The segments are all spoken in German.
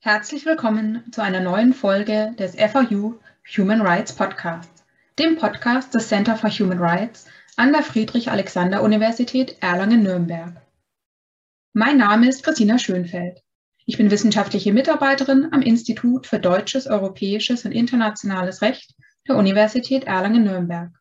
Herzlich willkommen zu einer neuen Folge des FAU Human Rights Podcast, dem Podcast des Center for Human Rights an der Friedrich-Alexander-Universität Erlangen-Nürnberg. Mein Name ist Christina Schönfeld. Ich bin wissenschaftliche Mitarbeiterin am Institut für Deutsches, Europäisches und Internationales Recht der Universität Erlangen-Nürnberg.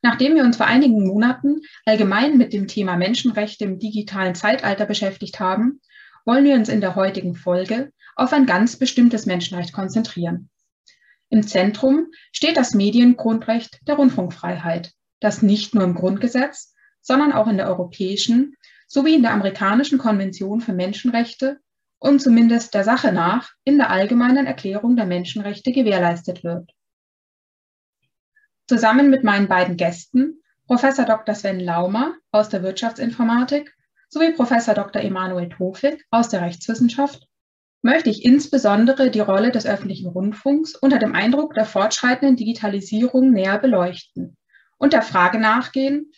Nachdem wir uns vor einigen Monaten allgemein mit dem Thema Menschenrechte im digitalen Zeitalter beschäftigt haben, wollen wir uns in der heutigen Folge auf ein ganz bestimmtes Menschenrecht konzentrieren. Im Zentrum steht das Mediengrundrecht der Rundfunkfreiheit, das nicht nur im Grundgesetz, sondern auch in der europäischen sowie in der amerikanischen Konvention für Menschenrechte und zumindest der Sache nach in der allgemeinen Erklärung der Menschenrechte gewährleistet wird. Zusammen mit meinen beiden Gästen, Professor Dr. Sven Laumer aus der Wirtschaftsinformatik sowie Professor Dr. Emanuel Tofik aus der Rechtswissenschaft möchte ich insbesondere die Rolle des öffentlichen Rundfunks unter dem Eindruck der fortschreitenden Digitalisierung näher beleuchten und der Frage nachgehen,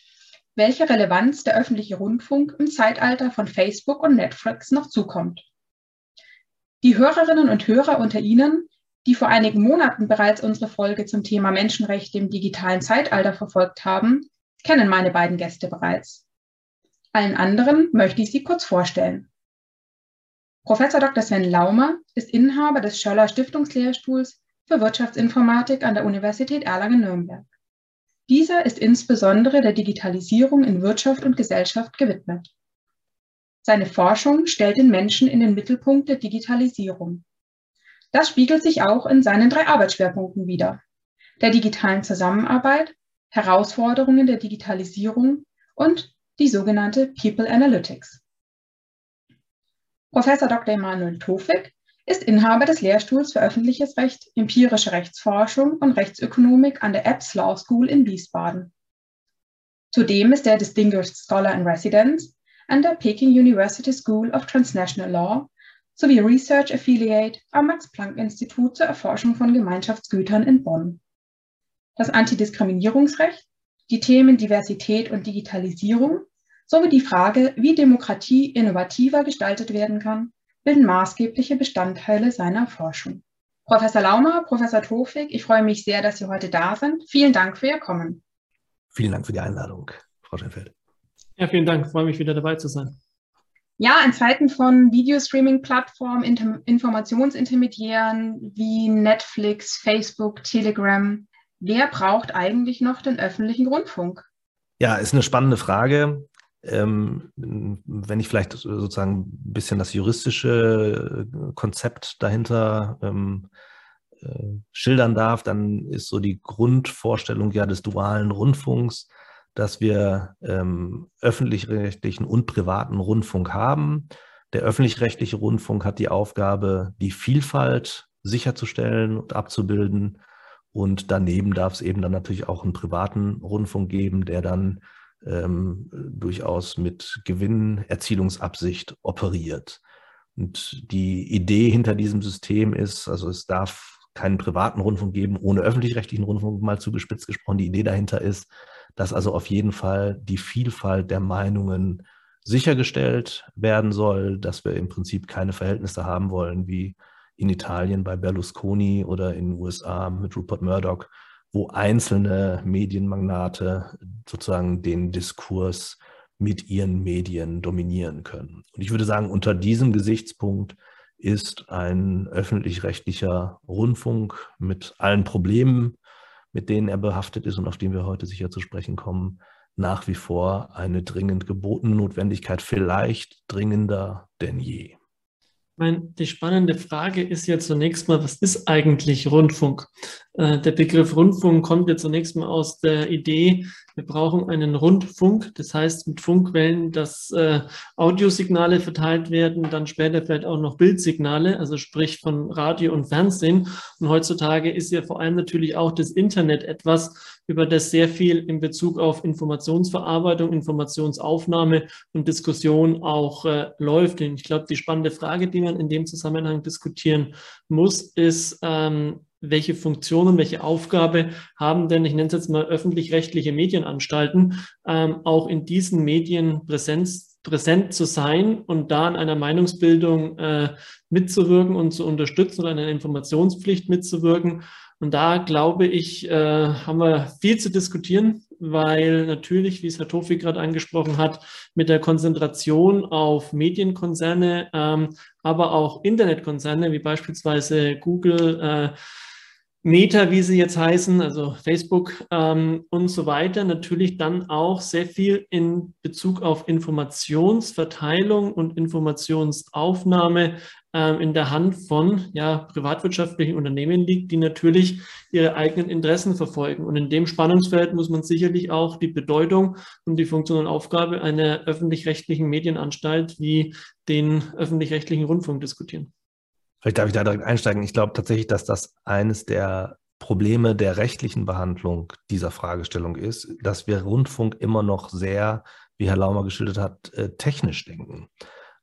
welche Relevanz der öffentliche Rundfunk im Zeitalter von Facebook und Netflix noch zukommt. Die Hörerinnen und Hörer unter Ihnen, die vor einigen Monaten bereits unsere Folge zum Thema Menschenrechte im digitalen Zeitalter verfolgt haben, kennen meine beiden Gäste bereits. Allen anderen möchte ich sie kurz vorstellen. Professor Dr. Sven Laumer ist Inhaber des Schöller Stiftungslehrstuhls für Wirtschaftsinformatik an der Universität Erlangen-Nürnberg. Dieser ist insbesondere der Digitalisierung in Wirtschaft und Gesellschaft gewidmet. Seine Forschung stellt den Menschen in den Mittelpunkt der Digitalisierung. Das spiegelt sich auch in seinen drei Arbeitsschwerpunkten wider. Der digitalen Zusammenarbeit, Herausforderungen der Digitalisierung und die sogenannte People Analytics. Professor Dr. Emanuel Tofik ist Inhaber des Lehrstuhls für öffentliches Recht, empirische Rechtsforschung und Rechtsökonomik an der Epps Law School in Wiesbaden. Zudem ist er Distinguished Scholar in Residence an der Peking University School of Transnational Law sowie Research Affiliate am Max-Planck-Institut zur Erforschung von Gemeinschaftsgütern in Bonn. Das Antidiskriminierungsrecht die Themen Diversität und Digitalisierung sowie die Frage, wie Demokratie innovativer gestaltet werden kann, bilden maßgebliche Bestandteile seiner Forschung. Professor Laumer, Professor Tofik, ich freue mich sehr, dass Sie heute da sind. Vielen Dank für Ihr Kommen. Vielen Dank für die Einladung, Frau Schenfeld. Ja, vielen Dank. Ich freue mich wieder dabei zu sein. Ja, in Zeiten von Videostreaming-Plattformen, Informationsintermediären wie Netflix, Facebook, Telegram wer braucht eigentlich noch den öffentlichen Rundfunk? Ja, ist eine spannende Frage. Ähm, wenn ich vielleicht sozusagen ein bisschen das juristische äh, Konzept dahinter ähm, äh, schildern darf, dann ist so die Grundvorstellung ja des dualen Rundfunks, dass wir ähm, öffentlich-rechtlichen und privaten Rundfunk haben. Der öffentlich-rechtliche Rundfunk hat die Aufgabe, die Vielfalt sicherzustellen und abzubilden und daneben darf es eben dann natürlich auch einen privaten Rundfunk geben, der dann ähm, durchaus mit Gewinnerzielungsabsicht operiert. Und die Idee hinter diesem System ist, also es darf keinen privaten Rundfunk geben, ohne öffentlich-rechtlichen Rundfunk mal zugespitzt gesprochen. Die Idee dahinter ist, dass also auf jeden Fall die Vielfalt der Meinungen sichergestellt werden soll, dass wir im Prinzip keine Verhältnisse haben wollen wie in Italien bei Berlusconi oder in den USA mit Rupert Murdoch, wo einzelne Medienmagnate sozusagen den Diskurs mit ihren Medien dominieren können. Und ich würde sagen, unter diesem Gesichtspunkt ist ein öffentlich-rechtlicher Rundfunk mit allen Problemen, mit denen er behaftet ist und auf die wir heute sicher zu sprechen kommen, nach wie vor eine dringend gebotene Notwendigkeit, vielleicht dringender denn je meine, die spannende Frage ist ja zunächst mal, was ist eigentlich Rundfunk? Äh, der Begriff Rundfunk kommt ja zunächst mal aus der Idee, wir brauchen einen Rundfunk, das heißt mit Funkwellen, dass äh, Audiosignale verteilt werden, dann später vielleicht auch noch Bildsignale, also sprich von Radio und Fernsehen. Und heutzutage ist ja vor allem natürlich auch das Internet etwas, über das sehr viel in Bezug auf Informationsverarbeitung, Informationsaufnahme und Diskussion auch äh, läuft. Und ich glaube, die spannende Frage, die man in dem Zusammenhang diskutieren muss, ist, ähm, welche Funktionen, welche Aufgabe haben denn, ich nenne es jetzt mal öffentlich-rechtliche Medienanstalten, ähm, auch in diesen Medien Präsenz präsent zu sein und da an einer Meinungsbildung äh, mitzuwirken und zu unterstützen oder an einer Informationspflicht mitzuwirken. Und da glaube ich, äh, haben wir viel zu diskutieren, weil natürlich, wie es Herr Tofi gerade angesprochen hat, mit der Konzentration auf Medienkonzerne, ähm, aber auch Internetkonzerne wie beispielsweise Google, äh, Meta, wie sie jetzt heißen, also Facebook ähm, und so weiter, natürlich dann auch sehr viel in Bezug auf Informationsverteilung und Informationsaufnahme ähm, in der Hand von ja, privatwirtschaftlichen Unternehmen liegt, die natürlich ihre eigenen Interessen verfolgen. Und in dem Spannungsfeld muss man sicherlich auch die Bedeutung und die Funktion und Aufgabe einer öffentlich-rechtlichen Medienanstalt wie den öffentlich-rechtlichen Rundfunk diskutieren. Vielleicht darf ich da direkt einsteigen. Ich glaube tatsächlich, dass das eines der Probleme der rechtlichen Behandlung dieser Fragestellung ist, dass wir Rundfunk immer noch sehr, wie Herr Laumer geschildert hat, äh, technisch denken.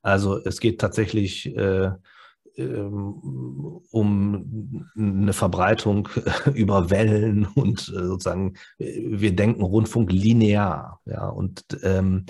Also es geht tatsächlich äh, ähm, um eine Verbreitung über Wellen und äh, sozusagen, wir denken Rundfunk linear. Ja, und ähm,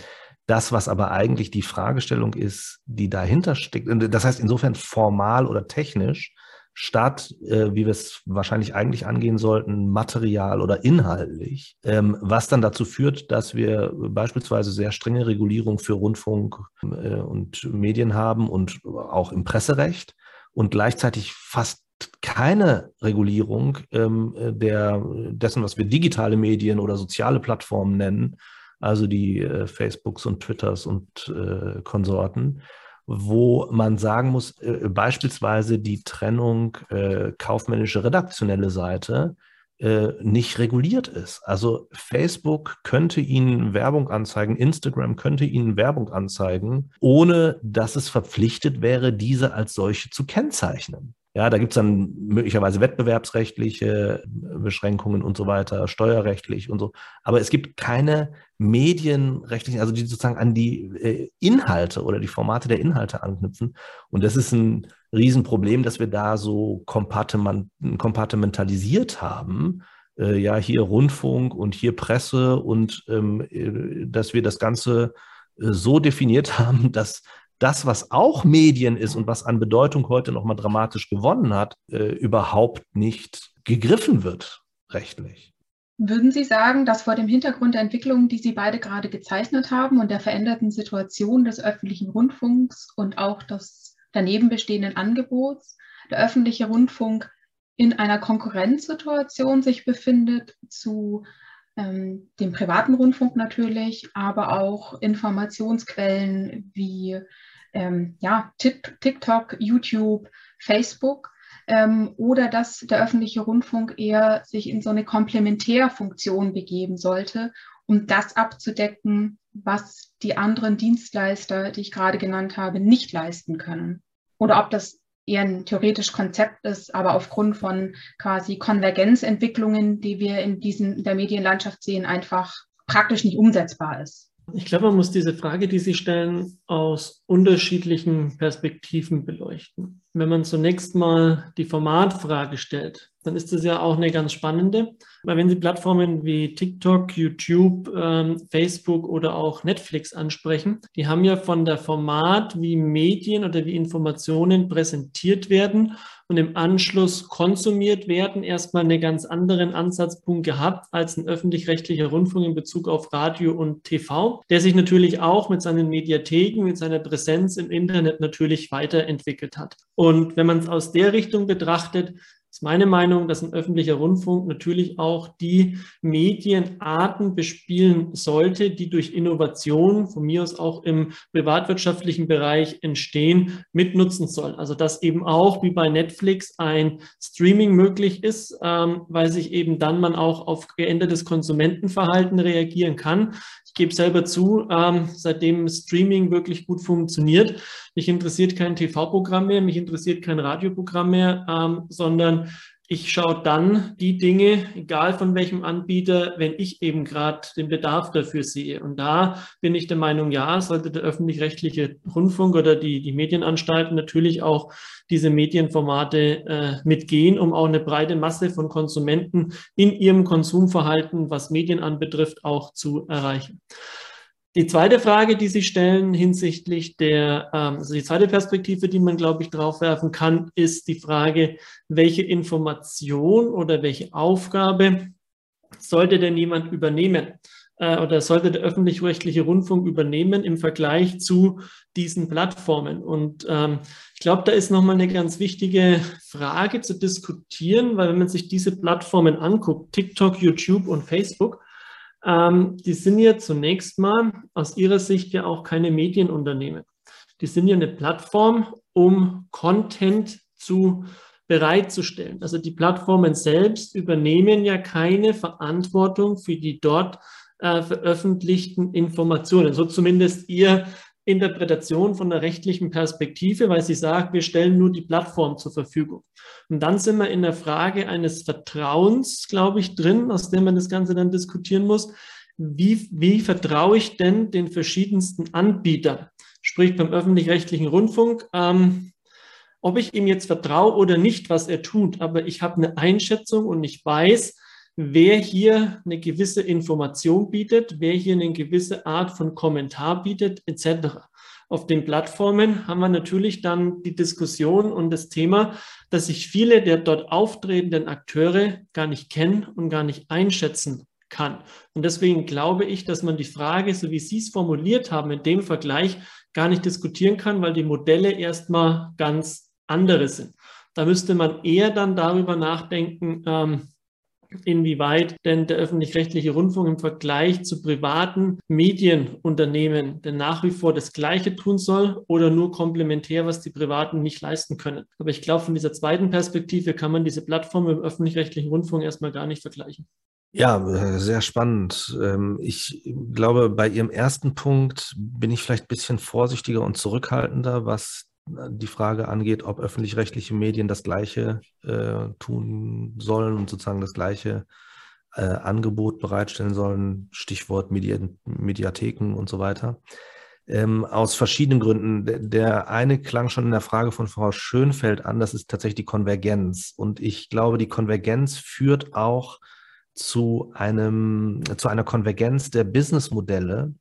das, was aber eigentlich die Fragestellung ist, die dahinter steckt, das heißt insofern formal oder technisch, statt, äh, wie wir es wahrscheinlich eigentlich angehen sollten, material oder inhaltlich, ähm, was dann dazu führt, dass wir beispielsweise sehr strenge Regulierung für Rundfunk äh, und Medien haben und auch im Presserecht und gleichzeitig fast keine Regulierung ähm, der, dessen, was wir digitale Medien oder soziale Plattformen nennen, also die äh, Facebooks und Twitters und äh, Konsorten, wo man sagen muss, äh, beispielsweise die Trennung äh, kaufmännische redaktionelle Seite äh, nicht reguliert ist. Also Facebook könnte Ihnen Werbung anzeigen, Instagram könnte Ihnen Werbung anzeigen, ohne dass es verpflichtet wäre, diese als solche zu kennzeichnen. Ja, da gibt es dann möglicherweise wettbewerbsrechtliche Beschränkungen und so weiter, steuerrechtlich und so. Aber es gibt keine medienrechtlichen, also die sozusagen an die äh, Inhalte oder die Formate der Inhalte anknüpfen. Und das ist ein Riesenproblem, dass wir da so kompartimentalisiert haben. Äh, ja, hier Rundfunk und hier Presse und ähm, äh, dass wir das Ganze so definiert haben, dass das, was auch Medien ist und was an Bedeutung heute nochmal dramatisch gewonnen hat, äh, überhaupt nicht gegriffen wird rechtlich. Würden Sie sagen, dass vor dem Hintergrund der Entwicklungen, die Sie beide gerade gezeichnet haben und der veränderten Situation des öffentlichen Rundfunks und auch des daneben bestehenden Angebots, der öffentliche Rundfunk in einer Konkurrenzsituation sich befindet zu ähm, dem privaten Rundfunk natürlich, aber auch Informationsquellen wie ähm, ja, TikTok, YouTube, Facebook ähm, oder dass der öffentliche Rundfunk eher sich in so eine Komplementärfunktion begeben sollte, um das abzudecken, was die anderen Dienstleister, die ich gerade genannt habe, nicht leisten können. Oder ob das eher ein theoretisch Konzept ist, aber aufgrund von quasi Konvergenzentwicklungen, die wir in diesen in der Medienlandschaft sehen, einfach praktisch nicht umsetzbar ist. Ich glaube, man muss diese Frage, die Sie stellen, aus unterschiedlichen Perspektiven beleuchten. Wenn man zunächst mal die Formatfrage stellt, dann ist das ja auch eine ganz spannende. Weil wenn Sie Plattformen wie TikTok, YouTube, ähm, Facebook oder auch Netflix ansprechen, die haben ja von der Format, wie Medien oder wie Informationen präsentiert werden und im Anschluss konsumiert werden, erstmal einen ganz anderen Ansatzpunkt gehabt als ein öffentlich-rechtlicher Rundfunk in Bezug auf Radio und TV, der sich natürlich auch mit seinen Mediatheken, mit seiner Präsenz im Internet natürlich weiterentwickelt hat. Und wenn man es aus der Richtung betrachtet, meine Meinung, dass ein öffentlicher Rundfunk natürlich auch die Medienarten bespielen sollte, die durch Innovation, von mir aus auch im privatwirtschaftlichen Bereich entstehen, mitnutzen soll. Also dass eben auch wie bei Netflix ein Streaming möglich ist, ähm, weil sich eben dann man auch auf geändertes Konsumentenverhalten reagieren kann. Ich gebe selber zu, ähm, seitdem Streaming wirklich gut funktioniert, mich interessiert kein TV-Programm mehr, mich interessiert kein Radioprogramm mehr, ähm, sondern ich schaue dann die Dinge, egal von welchem Anbieter, wenn ich eben gerade den Bedarf dafür sehe. Und da bin ich der Meinung, ja, sollte der öffentlich-rechtliche Rundfunk oder die, die Medienanstalten natürlich auch diese Medienformate äh, mitgehen, um auch eine breite Masse von Konsumenten in ihrem Konsumverhalten, was Medien anbetrifft, auch zu erreichen. Die zweite Frage, die Sie stellen hinsichtlich der, ähm, also die zweite Perspektive, die man, glaube ich, draufwerfen kann, ist die Frage, welche Information oder welche Aufgabe sollte denn jemand übernehmen? Äh, oder sollte der öffentlich-rechtliche Rundfunk übernehmen im Vergleich zu diesen Plattformen? Und ähm, ich glaube, da ist nochmal eine ganz wichtige Frage zu diskutieren, weil wenn man sich diese Plattformen anguckt, TikTok, YouTube und Facebook, ähm, die sind ja zunächst mal aus ihrer Sicht ja auch keine Medienunternehmen. Die sind ja eine Plattform, um Content zu bereitzustellen. Also die Plattformen selbst übernehmen ja keine Verantwortung für die dort äh, veröffentlichten Informationen. So zumindest ihr Interpretation von der rechtlichen Perspektive, weil sie sagt, wir stellen nur die Plattform zur Verfügung. Und dann sind wir in der Frage eines Vertrauens, glaube ich, drin, aus dem man das Ganze dann diskutieren muss. Wie, wie vertraue ich denn den verschiedensten Anbietern? Sprich beim öffentlich-rechtlichen Rundfunk, ähm, ob ich ihm jetzt vertraue oder nicht, was er tut, aber ich habe eine Einschätzung und ich weiß, wer hier eine gewisse Information bietet, wer hier eine gewisse Art von Kommentar bietet, etc. Auf den Plattformen haben wir natürlich dann die Diskussion und das Thema, dass sich viele der dort auftretenden Akteure gar nicht kennen und gar nicht einschätzen kann. Und deswegen glaube ich, dass man die Frage, so wie Sie es formuliert haben, in dem Vergleich gar nicht diskutieren kann, weil die Modelle erstmal ganz andere sind. Da müsste man eher dann darüber nachdenken, ähm, inwieweit denn der öffentlich-rechtliche Rundfunk im Vergleich zu privaten Medienunternehmen denn nach wie vor das Gleiche tun soll oder nur komplementär, was die Privaten nicht leisten können. Aber ich glaube, von dieser zweiten Perspektive kann man diese Plattform im öffentlich-rechtlichen Rundfunk erstmal gar nicht vergleichen. Ja, sehr spannend. Ähm, ich glaube, bei Ihrem ersten Punkt bin ich vielleicht ein bisschen vorsichtiger und zurückhaltender, was die Frage angeht, ob öffentlich-rechtliche Medien das Gleiche äh, tun sollen und sozusagen das gleiche äh, Angebot bereitstellen sollen, Stichwort Medi Mediatheken und so weiter. Ähm, aus verschiedenen Gründen. Der, der eine klang schon in der Frage von Frau Schönfeld an, das ist tatsächlich die Konvergenz. Und ich glaube, die Konvergenz führt auch zu einem, zu einer Konvergenz der Businessmodelle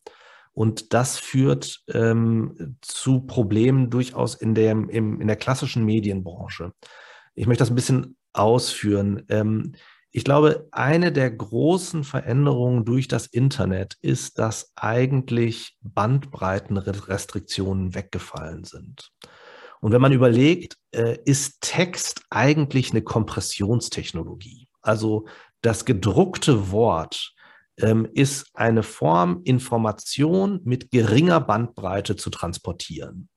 und das führt ähm, zu Problemen durchaus in der, im, in der klassischen Medienbranche. Ich möchte das ein bisschen ausführen. Ähm, ich glaube, eine der großen Veränderungen durch das Internet ist, dass eigentlich Bandbreitenrestriktionen weggefallen sind. Und wenn man überlegt, äh, ist Text eigentlich eine Kompressionstechnologie? Also das gedruckte Wort ähm, ist eine Form, Information mit geringer Bandbreite zu transportieren.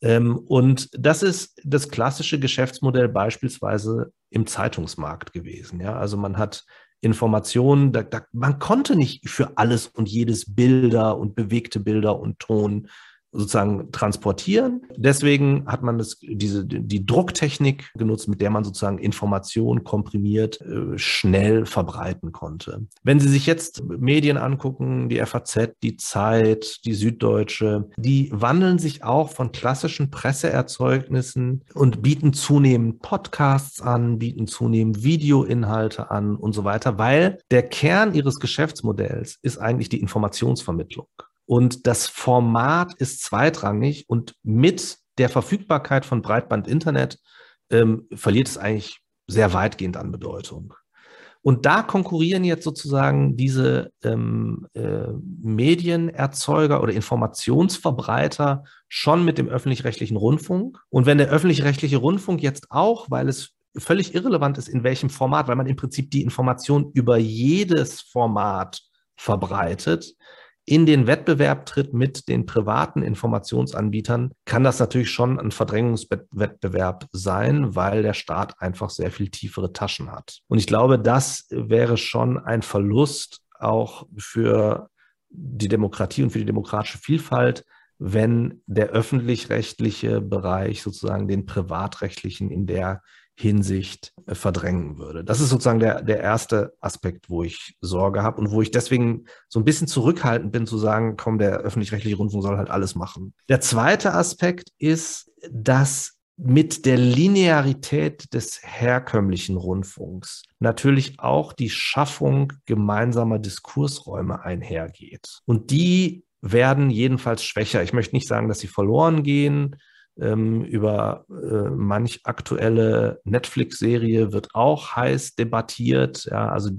Ähm, und das ist das klassische Geschäftsmodell beispielsweise im Zeitungsmarkt gewesen. Ja? Also man hat Informationen, da, da, man konnte nicht für alles und jedes Bilder und bewegte Bilder und Ton sozusagen transportieren. Deswegen hat man das, diese, die Drucktechnik genutzt, mit der man sozusagen Informationen komprimiert äh, schnell verbreiten konnte. Wenn Sie sich jetzt Medien angucken, die FAZ, die Zeit, die Süddeutsche, die wandeln sich auch von klassischen Presseerzeugnissen und bieten zunehmend Podcasts an, bieten zunehmend Videoinhalte an und so weiter, weil der Kern ihres Geschäftsmodells ist eigentlich die Informationsvermittlung. Und das Format ist zweitrangig und mit der Verfügbarkeit von Breitband-Internet ähm, verliert es eigentlich sehr weitgehend an Bedeutung. Und da konkurrieren jetzt sozusagen diese ähm, äh, Medienerzeuger oder Informationsverbreiter schon mit dem öffentlich-rechtlichen Rundfunk. Und wenn der öffentlich-rechtliche Rundfunk jetzt auch, weil es völlig irrelevant ist, in welchem Format, weil man im Prinzip die Information über jedes Format verbreitet, in den Wettbewerb tritt mit den privaten Informationsanbietern, kann das natürlich schon ein Verdrängungswettbewerb sein, weil der Staat einfach sehr viel tiefere Taschen hat. Und ich glaube, das wäre schon ein Verlust auch für die Demokratie und für die demokratische Vielfalt, wenn der öffentlich-rechtliche Bereich sozusagen den privatrechtlichen in der Hinsicht äh, verdrängen würde. Das ist sozusagen der, der erste Aspekt, wo ich Sorge habe und wo ich deswegen so ein bisschen zurückhaltend bin zu sagen, komm, der öffentlich-rechtliche Rundfunk soll halt alles machen. Der zweite Aspekt ist, dass mit der Linearität des herkömmlichen Rundfunks natürlich auch die Schaffung gemeinsamer Diskursräume einhergeht. Und die werden jedenfalls schwächer. Ich möchte nicht sagen, dass sie verloren gehen. Ähm, über äh, manch aktuelle Netflix-Serie wird auch heiß debattiert. Ja, also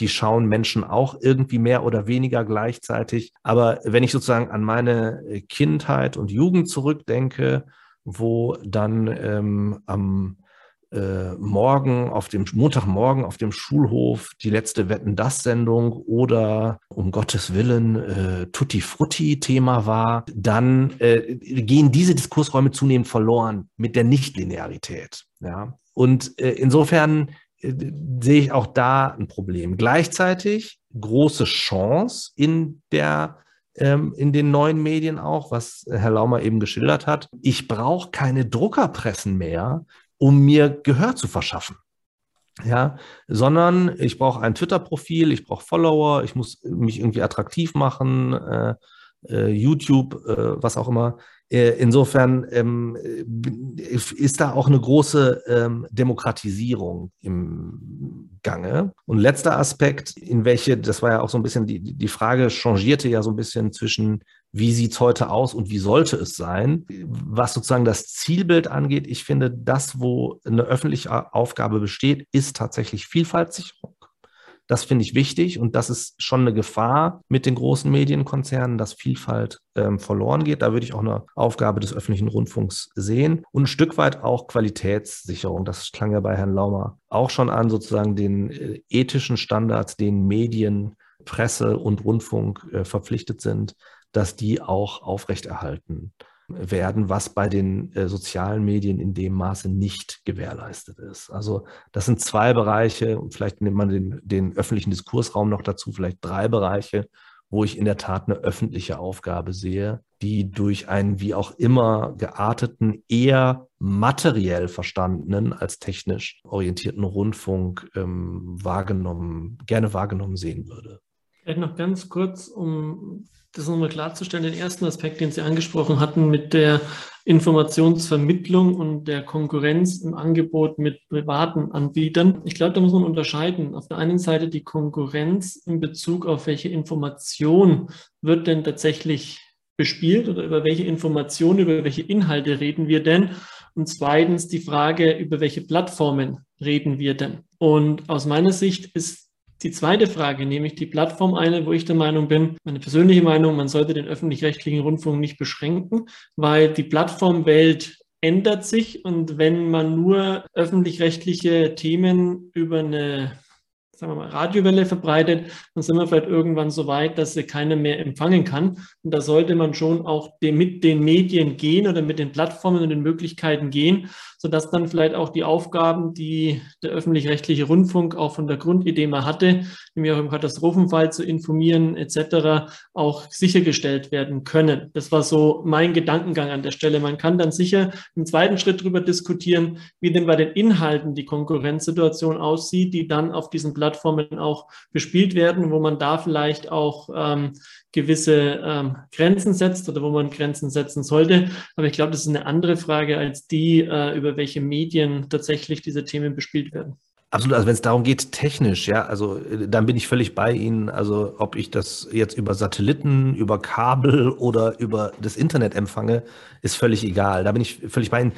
die schauen Menschen auch irgendwie mehr oder weniger gleichzeitig. Aber wenn ich sozusagen an meine Kindheit und Jugend zurückdenke, wo dann ähm, am äh, Morgen auf dem Montagmorgen auf dem Schulhof die letzte Wetten das Sendung oder um Gottes Willen äh, Tutti Frutti Thema war, dann äh, gehen diese Diskursräume zunehmend verloren mit der Nichtlinearität. Ja, und äh, insofern äh, sehe ich auch da ein Problem. Gleichzeitig große Chance in der ähm, in den neuen Medien auch, was Herr Laumer eben geschildert hat. Ich brauche keine Druckerpressen mehr, um mir Gehör zu verschaffen. Ja, sondern ich brauche ein Twitter-Profil, ich brauche Follower, ich muss mich irgendwie attraktiv machen, äh, äh, YouTube, äh, was auch immer. Äh, insofern ähm, ist da auch eine große ähm, Demokratisierung im Gange. Und letzter Aspekt, in welche, das war ja auch so ein bisschen, die, die Frage changierte ja so ein bisschen zwischen, wie sieht es heute aus und wie sollte es sein. Was sozusagen das Zielbild angeht, ich finde, das, wo eine öffentliche Aufgabe besteht, ist tatsächlich Vielfaltssicherung. Das finde ich wichtig und das ist schon eine Gefahr mit den großen Medienkonzernen, dass Vielfalt ähm, verloren geht. Da würde ich auch eine Aufgabe des öffentlichen Rundfunks sehen und ein Stück weit auch Qualitätssicherung. Das klang ja bei Herrn Laumer auch schon an, sozusagen den äh, ethischen Standards, den Medien, Presse und Rundfunk äh, verpflichtet sind, dass die auch aufrechterhalten werden, was bei den äh, sozialen Medien in dem Maße nicht gewährleistet ist. Also das sind zwei Bereiche, vielleicht nimmt man den, den öffentlichen Diskursraum noch dazu, vielleicht drei Bereiche, wo ich in der Tat eine öffentliche Aufgabe sehe, die durch einen wie auch immer gearteten, eher materiell verstandenen als technisch orientierten Rundfunk ähm, wahrgenommen, gerne wahrgenommen sehen würde. Vielleicht noch ganz kurz, um das nochmal klarzustellen, den ersten Aspekt, den Sie angesprochen hatten, mit der Informationsvermittlung und der Konkurrenz im Angebot mit privaten Anbietern. Ich glaube, da muss man unterscheiden. Auf der einen Seite die Konkurrenz in Bezug auf welche Information wird denn tatsächlich bespielt oder über welche Informationen, über welche Inhalte reden wir denn? Und zweitens die Frage, über welche Plattformen reden wir denn? Und aus meiner Sicht ist die zweite Frage, nämlich die Plattform eine, wo ich der Meinung bin, meine persönliche Meinung, man sollte den öffentlich-rechtlichen Rundfunk nicht beschränken, weil die Plattformwelt ändert sich und wenn man nur öffentlich-rechtliche Themen über eine sagen wir mal, Radiowelle verbreitet, dann sind wir vielleicht irgendwann so weit, dass sie keiner mehr empfangen kann. Und da sollte man schon auch mit den Medien gehen oder mit den Plattformen und den Möglichkeiten gehen, sodass dann vielleicht auch die Aufgaben, die der öffentlich-rechtliche Rundfunk auch von der Grundidee mal hatte, nämlich auch im Katastrophenfall zu informieren etc., auch sichergestellt werden können. Das war so mein Gedankengang an der Stelle. Man kann dann sicher im zweiten Schritt darüber diskutieren, wie denn bei den Inhalten die Konkurrenzsituation aussieht, die dann auf diesen Plattformen auch bespielt werden, wo man da vielleicht auch ähm, gewisse ähm, Grenzen setzt oder wo man Grenzen setzen sollte. Aber ich glaube, das ist eine andere Frage als die, äh, über welche Medien tatsächlich diese Themen bespielt werden. Absolut, also wenn es darum geht, technisch, ja, also äh, dann bin ich völlig bei Ihnen. Also ob ich das jetzt über Satelliten, über Kabel oder über das Internet empfange, ist völlig egal. Da bin ich völlig bei Ihnen.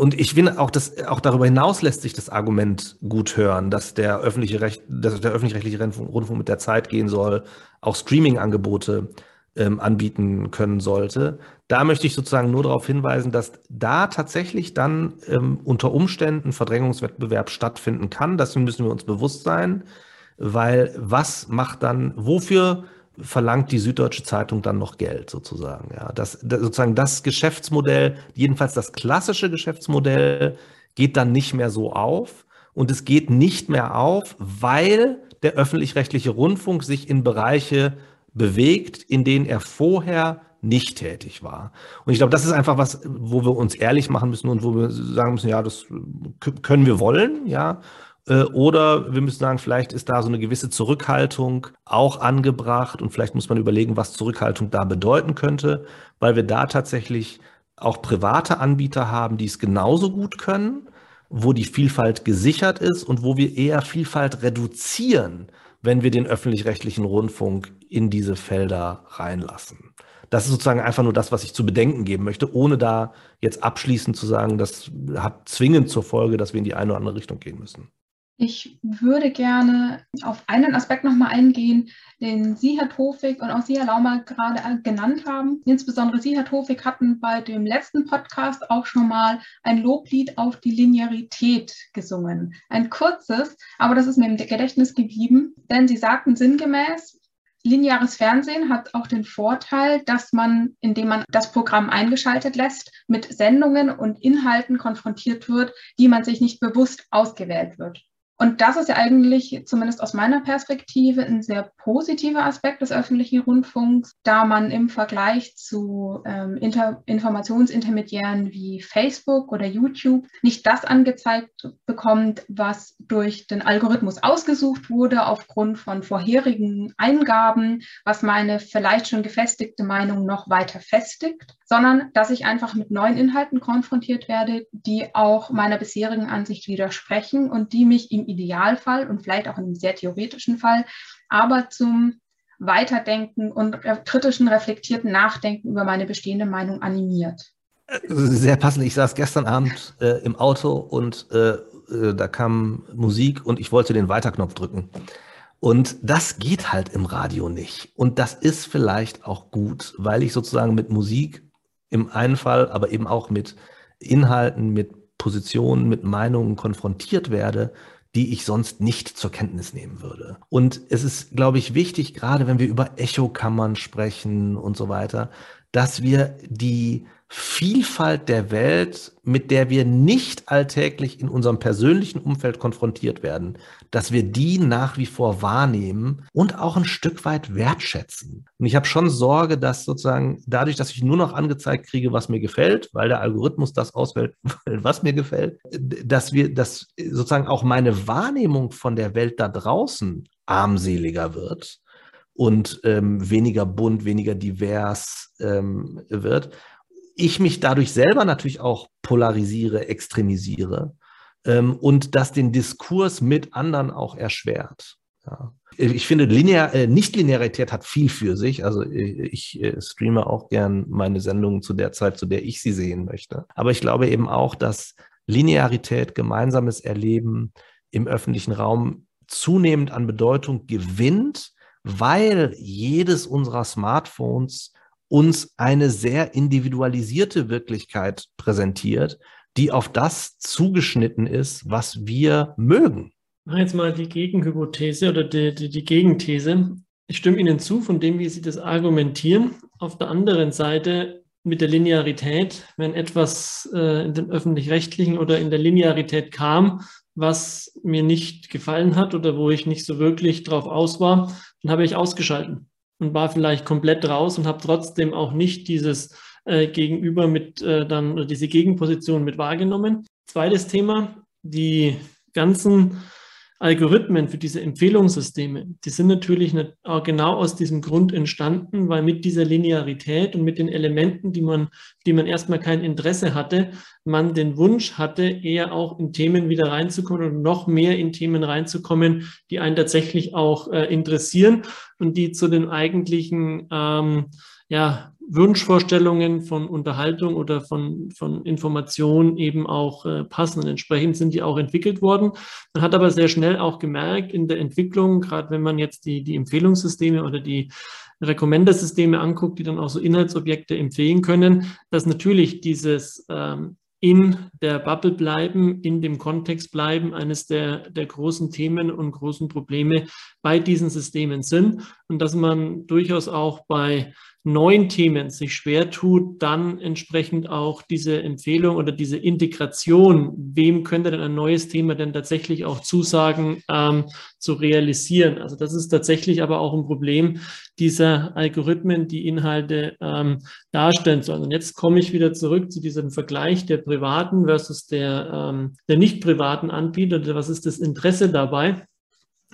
Und ich finde auch, dass auch darüber hinaus lässt sich das Argument gut hören, dass der öffentliche Recht, dass der öffentlich-rechtliche Rundfunk mit der Zeit gehen soll, auch Streaming-Angebote ähm, anbieten können sollte. Da möchte ich sozusagen nur darauf hinweisen, dass da tatsächlich dann ähm, unter Umständen Verdrängungswettbewerb stattfinden kann. Dessen müssen wir uns bewusst sein, weil was macht dann, wofür verlangt die Süddeutsche Zeitung dann noch Geld sozusagen? Ja, das, das sozusagen das Geschäftsmodell, jedenfalls das klassische Geschäftsmodell, geht dann nicht mehr so auf. Und es geht nicht mehr auf, weil der öffentlich-rechtliche Rundfunk sich in Bereiche bewegt, in denen er vorher nicht tätig war. Und ich glaube, das ist einfach was, wo wir uns ehrlich machen müssen und wo wir sagen müssen, ja, das können wir wollen, ja. Äh, oder wir müssen sagen, vielleicht ist da so eine gewisse Zurückhaltung auch angebracht und vielleicht muss man überlegen, was Zurückhaltung da bedeuten könnte, weil wir da tatsächlich auch private Anbieter haben, die es genauso gut können, wo die Vielfalt gesichert ist und wo wir eher Vielfalt reduzieren, wenn wir den öffentlich-rechtlichen Rundfunk in diese Felder reinlassen. Das ist sozusagen einfach nur das, was ich zu bedenken geben möchte, ohne da jetzt abschließend zu sagen, das hat zwingend zur Folge, dass wir in die eine oder andere Richtung gehen müssen. Ich würde gerne auf einen Aspekt nochmal eingehen, den Sie, Herr Tofik, und auch Sie, Herr Laumer, gerade genannt haben. Insbesondere Sie, Herr Tofik, hatten bei dem letzten Podcast auch schon mal ein Loblied auf die Linearität gesungen. Ein kurzes, aber das ist mir im Gedächtnis geblieben, denn Sie sagten sinngemäß, Lineares Fernsehen hat auch den Vorteil, dass man, indem man das Programm eingeschaltet lässt, mit Sendungen und Inhalten konfrontiert wird, die man sich nicht bewusst ausgewählt wird. Und das ist ja eigentlich, zumindest aus meiner Perspektive, ein sehr positiver Aspekt des öffentlichen Rundfunks, da man im Vergleich zu ähm, Inter Informationsintermediären wie Facebook oder YouTube nicht das angezeigt bekommt, was durch den Algorithmus ausgesucht wurde aufgrund von vorherigen Eingaben, was meine vielleicht schon gefestigte Meinung noch weiter festigt, sondern dass ich einfach mit neuen Inhalten konfrontiert werde, die auch meiner bisherigen Ansicht widersprechen und die mich im Idealfall und vielleicht auch in einem sehr theoretischen Fall, aber zum Weiterdenken und kritischen, reflektierten Nachdenken über meine bestehende Meinung animiert. Sehr passend. Ich saß gestern Abend äh, im Auto und äh, äh, da kam Musik und ich wollte den Weiterknopf drücken. Und das geht halt im Radio nicht. Und das ist vielleicht auch gut, weil ich sozusagen mit Musik im einen Fall, aber eben auch mit Inhalten, mit Positionen, mit Meinungen konfrontiert werde, die ich sonst nicht zur Kenntnis nehmen würde. Und es ist, glaube ich, wichtig, gerade wenn wir über Echokammern sprechen und so weiter, dass wir die Vielfalt der Welt, mit der wir nicht alltäglich in unserem persönlichen Umfeld konfrontiert werden, dass wir die nach wie vor wahrnehmen und auch ein Stück weit wertschätzen. Und ich habe schon Sorge, dass sozusagen dadurch, dass ich nur noch angezeigt kriege, was mir gefällt, weil der Algorithmus das auswählt, was mir gefällt, dass wir, dass sozusagen auch meine Wahrnehmung von der Welt da draußen armseliger wird und ähm, weniger bunt, weniger divers ähm, wird ich mich dadurch selber natürlich auch polarisiere, extremisiere ähm, und das den Diskurs mit anderen auch erschwert. Ja. Ich finde, linear, äh, Nicht-Linearität hat viel für sich. Also äh, ich äh, streame auch gern meine Sendungen zu der Zeit, zu der ich sie sehen möchte. Aber ich glaube eben auch, dass Linearität, gemeinsames Erleben im öffentlichen Raum zunehmend an Bedeutung gewinnt, weil jedes unserer Smartphones uns eine sehr individualisierte Wirklichkeit präsentiert, die auf das zugeschnitten ist, was wir mögen. Jetzt mal die Gegenhypothese oder die, die, die Gegenthese. Ich stimme Ihnen zu von dem, wie Sie das argumentieren. Auf der anderen Seite mit der Linearität, wenn etwas äh, in den öffentlich-rechtlichen oder in der Linearität kam, was mir nicht gefallen hat oder wo ich nicht so wirklich drauf aus war, dann habe ich ausgeschalten und war vielleicht komplett raus und habe trotzdem auch nicht dieses äh, Gegenüber mit äh, dann diese Gegenposition mit wahrgenommen. Zweites Thema, die ganzen Algorithmen für diese Empfehlungssysteme, die sind natürlich nicht, genau aus diesem Grund entstanden, weil mit dieser Linearität und mit den Elementen, die man, die man erstmal kein Interesse hatte, man den Wunsch hatte, eher auch in Themen wieder reinzukommen und noch mehr in Themen reinzukommen, die einen tatsächlich auch äh, interessieren und die zu den eigentlichen ähm, ja, Wunschvorstellungen von Unterhaltung oder von, von Information eben auch äh, passen. Und entsprechend sind die auch entwickelt worden. Man hat aber sehr schnell auch gemerkt in der Entwicklung, gerade wenn man jetzt die, die Empfehlungssysteme oder die Recommender-Systeme anguckt, die dann auch so Inhaltsobjekte empfehlen können, dass natürlich dieses ähm, in der Bubble bleiben, in dem Kontext bleiben, eines der, der großen Themen und großen Probleme bei diesen Systemen sind und dass man durchaus auch bei neuen Themen sich schwer tut, dann entsprechend auch diese Empfehlung oder diese Integration, wem könnte denn ein neues Thema denn tatsächlich auch zusagen, ähm, zu realisieren. Also das ist tatsächlich aber auch ein Problem dieser Algorithmen, die Inhalte ähm, darstellen sollen. Und jetzt komme ich wieder zurück zu diesem Vergleich der privaten versus der, ähm, der nicht privaten Anbieter. Was ist das Interesse dabei?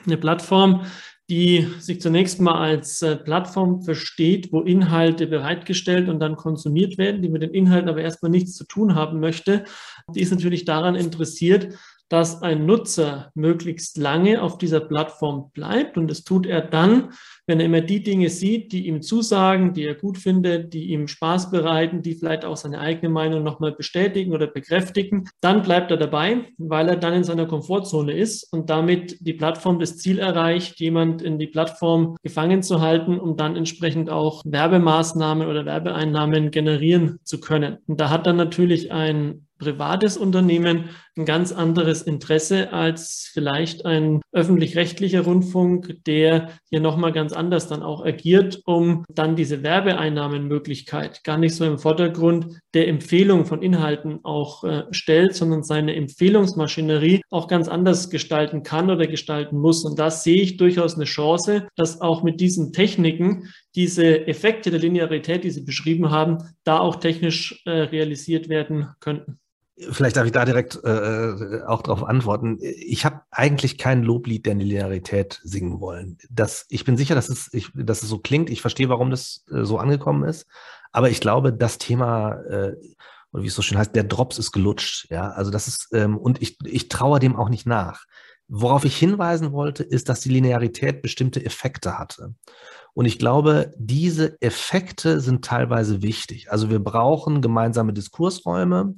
Eine Plattform, die sich zunächst mal als äh, Plattform versteht, wo Inhalte bereitgestellt und dann konsumiert werden, die mit den Inhalten aber erstmal nichts zu tun haben möchte, die ist natürlich daran interessiert, dass ein Nutzer möglichst lange auf dieser Plattform bleibt. Und das tut er dann, wenn er immer die Dinge sieht, die ihm zusagen, die er gut findet, die ihm Spaß bereiten, die vielleicht auch seine eigene Meinung nochmal bestätigen oder bekräftigen. Dann bleibt er dabei, weil er dann in seiner Komfortzone ist und damit die Plattform das Ziel erreicht, jemand in die Plattform gefangen zu halten, um dann entsprechend auch Werbemaßnahmen oder Werbeeinnahmen generieren zu können. Und da hat dann natürlich ein privates Unternehmen ein ganz anderes Interesse als vielleicht ein öffentlich-rechtlicher Rundfunk, der hier nochmal ganz anders dann auch agiert, um dann diese Werbeeinnahmenmöglichkeit gar nicht so im Vordergrund der Empfehlung von Inhalten auch äh, stellt, sondern seine Empfehlungsmaschinerie auch ganz anders gestalten kann oder gestalten muss. Und da sehe ich durchaus eine Chance, dass auch mit diesen Techniken diese Effekte der Linearität, die Sie beschrieben haben, da auch technisch äh, realisiert werden könnten. Vielleicht darf ich da direkt äh, auch darauf antworten. Ich habe eigentlich kein Loblied der Linearität singen wollen. Das, ich bin sicher, dass es, ich, dass es so klingt. Ich verstehe, warum das äh, so angekommen ist. Aber ich glaube, das Thema, äh, oder wie es so schön heißt, der Drops ist gelutscht. Ja, also das ist, ähm, und ich, ich traue dem auch nicht nach. Worauf ich hinweisen wollte, ist, dass die Linearität bestimmte Effekte hatte. Und ich glaube, diese Effekte sind teilweise wichtig. Also wir brauchen gemeinsame Diskursräume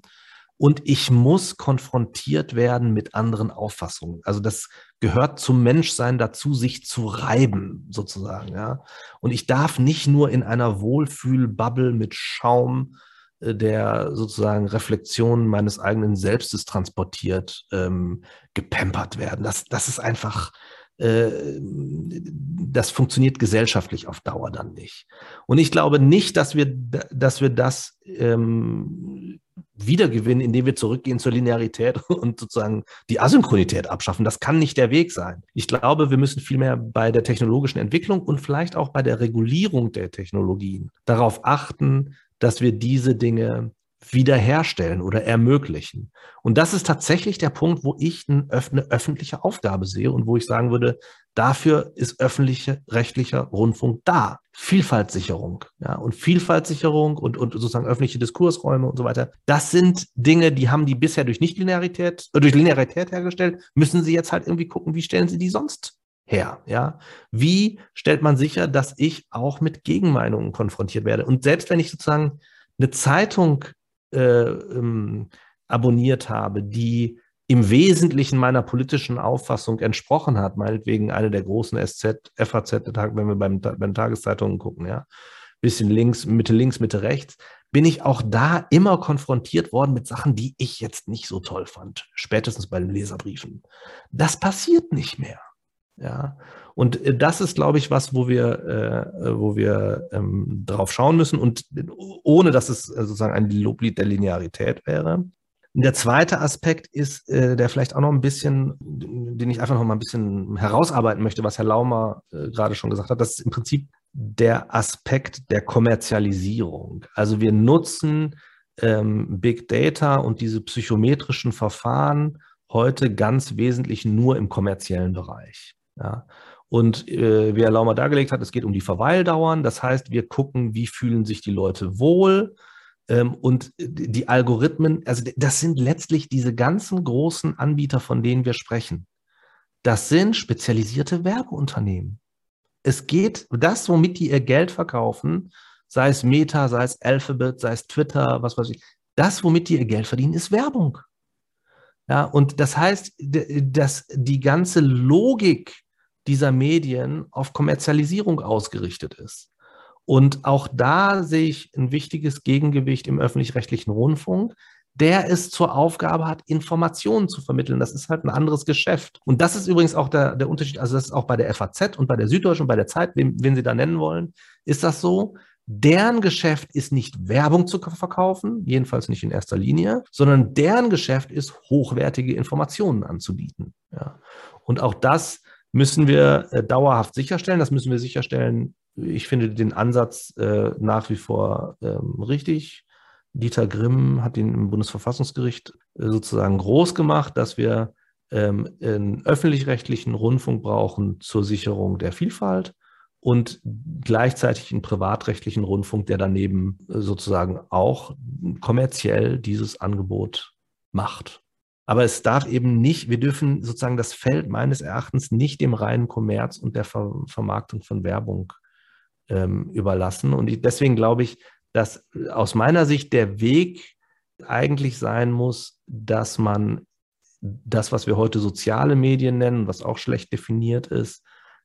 und ich muss konfrontiert werden mit anderen Auffassungen. Also das gehört zum Menschsein dazu, sich zu reiben, sozusagen, ja. Und ich darf nicht nur in einer Wohlfühlbubble mit Schaum, äh, der sozusagen Reflexionen meines eigenen Selbstes transportiert, ähm, gepampert werden. Das, das ist einfach, das funktioniert gesellschaftlich auf Dauer dann nicht. Und ich glaube nicht, dass wir, dass wir das ähm, wiedergewinnen, indem wir zurückgehen zur Linearität und sozusagen die Asynchronität abschaffen. Das kann nicht der Weg sein. Ich glaube, wir müssen vielmehr bei der technologischen Entwicklung und vielleicht auch bei der Regulierung der Technologien darauf achten, dass wir diese Dinge wiederherstellen oder ermöglichen. Und das ist tatsächlich der Punkt, wo ich eine öffentliche Aufgabe sehe und wo ich sagen würde, dafür ist öffentliche rechtlicher Rundfunk da. Vielfaltssicherung, ja, und Vielfaltssicherung und, und sozusagen öffentliche Diskursräume und so weiter. Das sind Dinge, die haben die bisher durch Nichtlinearität, äh, durch Linearität hergestellt, müssen sie jetzt halt irgendwie gucken, wie stellen sie die sonst her, ja? Wie stellt man sicher, dass ich auch mit Gegenmeinungen konfrontiert werde? Und selbst wenn ich sozusagen eine Zeitung äh, ähm, abonniert habe, die im Wesentlichen meiner politischen Auffassung entsprochen hat, meinetwegen eine der großen SZ, FAZ, wenn wir beim, bei den Tageszeitungen gucken, ja, bisschen links, Mitte links, Mitte rechts, bin ich auch da immer konfrontiert worden mit Sachen, die ich jetzt nicht so toll fand, spätestens bei den Leserbriefen. Das passiert nicht mehr. Ja, und äh, das ist, glaube ich, was, wo wir, äh, wo wir ähm, drauf schauen müssen und ohne, dass es äh, sozusagen ein Loblied der Linearität wäre. Der zweite Aspekt ist, äh, der vielleicht auch noch ein bisschen, den ich einfach noch mal ein bisschen herausarbeiten möchte, was Herr Laumer äh, gerade schon gesagt hat. Das ist im Prinzip der Aspekt der Kommerzialisierung. Also wir nutzen ähm, Big Data und diese psychometrischen Verfahren heute ganz wesentlich nur im kommerziellen Bereich. Ja. Und äh, wie Herr Laumer dargelegt hat, es geht um die Verweildauern. Das heißt, wir gucken, wie fühlen sich die Leute wohl. Ähm, und die Algorithmen, also das sind letztlich diese ganzen großen Anbieter, von denen wir sprechen. Das sind spezialisierte Werbeunternehmen. Es geht, das, womit die ihr Geld verkaufen, sei es Meta, sei es Alphabet, sei es Twitter, was weiß ich, das, womit die ihr Geld verdienen, ist Werbung. Ja, und das heißt, dass die ganze Logik dieser Medien auf Kommerzialisierung ausgerichtet ist. Und auch da sehe ich ein wichtiges Gegengewicht im öffentlich-rechtlichen Rundfunk, der es zur Aufgabe hat, Informationen zu vermitteln. Das ist halt ein anderes Geschäft. Und das ist übrigens auch der, der Unterschied, also das ist auch bei der FAZ und bei der Süddeutschen und bei der Zeit, wen, wen Sie da nennen wollen, ist das so. Deren Geschäft ist nicht Werbung zu verkaufen, jedenfalls nicht in erster Linie, sondern deren Geschäft ist, hochwertige Informationen anzubieten. Ja. Und auch das müssen wir äh, dauerhaft sicherstellen. Das müssen wir sicherstellen. Ich finde den Ansatz äh, nach wie vor ähm, richtig. Dieter Grimm hat ihn im Bundesverfassungsgericht äh, sozusagen groß gemacht, dass wir ähm, einen öffentlich-rechtlichen Rundfunk brauchen zur Sicherung der Vielfalt und gleichzeitig einen privatrechtlichen Rundfunk, der daneben sozusagen auch kommerziell dieses Angebot macht. Aber es darf eben nicht, wir dürfen sozusagen das Feld meines Erachtens nicht dem reinen Kommerz und der Ver Vermarktung von Werbung ähm, überlassen. Und ich, deswegen glaube ich, dass aus meiner Sicht der Weg eigentlich sein muss, dass man das, was wir heute soziale Medien nennen, was auch schlecht definiert ist,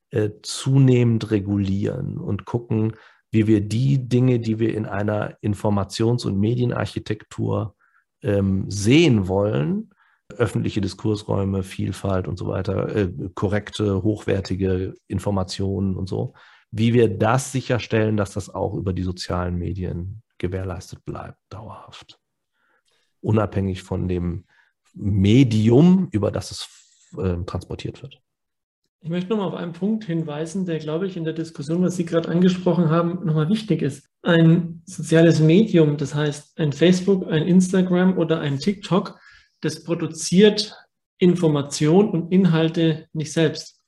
äh, zunehmend regulieren und gucken, wie wir die Dinge, die wir in einer Informations- und Medienarchitektur ähm, sehen wollen, öffentliche Diskursräume, Vielfalt und so weiter, äh, korrekte, hochwertige Informationen und so, wie wir das sicherstellen, dass das auch über die sozialen Medien gewährleistet bleibt, dauerhaft. Unabhängig von dem Medium, über das es äh, transportiert wird. Ich möchte nochmal auf einen Punkt hinweisen, der, glaube ich, in der Diskussion, was Sie gerade angesprochen haben, nochmal wichtig ist. Ein soziales Medium, das heißt ein Facebook, ein Instagram oder ein TikTok, das produziert Information und Inhalte nicht selbst.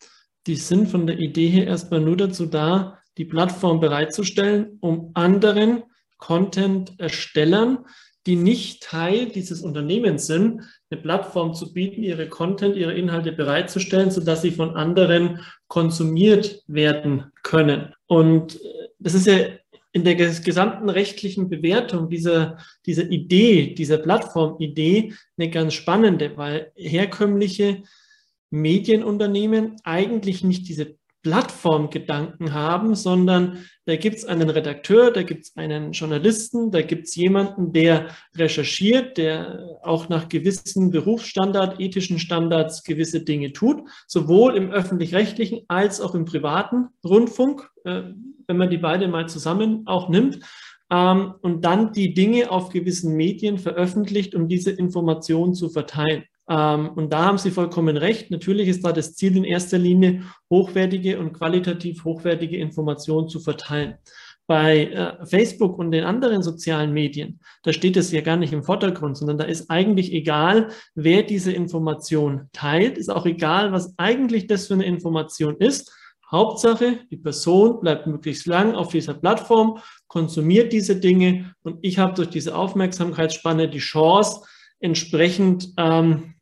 Die sind von der Idee her erstmal nur dazu da, die Plattform bereitzustellen, um anderen Content-Erstellern, die nicht Teil dieses Unternehmens sind, eine Plattform zu bieten, ihre Content, ihre Inhalte bereitzustellen, sodass sie von anderen konsumiert werden können. Und äh, das ist ja in der gesamten rechtlichen Bewertung dieser, dieser Idee, dieser Plattformidee eine ganz spannende, weil herkömmliche Medienunternehmen eigentlich nicht diese Plattformgedanken haben, sondern da gibt es einen Redakteur, da gibt es einen Journalisten, da gibt es jemanden, der recherchiert, der auch nach gewissen Berufsstandard, ethischen Standards gewisse Dinge tut, sowohl im öffentlich-rechtlichen als auch im privaten Rundfunk, äh, wenn man die beide mal zusammen auch nimmt. Ähm, und dann die Dinge auf gewissen Medien veröffentlicht, um diese Informationen zu verteilen. Ähm, und da haben Sie vollkommen recht. Natürlich ist da das Ziel in erster Linie, hochwertige und qualitativ hochwertige Informationen zu verteilen. Bei äh, Facebook und den anderen sozialen Medien, da steht es ja gar nicht im Vordergrund, sondern da ist eigentlich egal, wer diese Information teilt, ist auch egal, was eigentlich das für eine Information ist. Hauptsache, die Person bleibt möglichst lang auf dieser Plattform, konsumiert diese Dinge und ich habe durch diese Aufmerksamkeitsspanne die Chance, entsprechend ähm,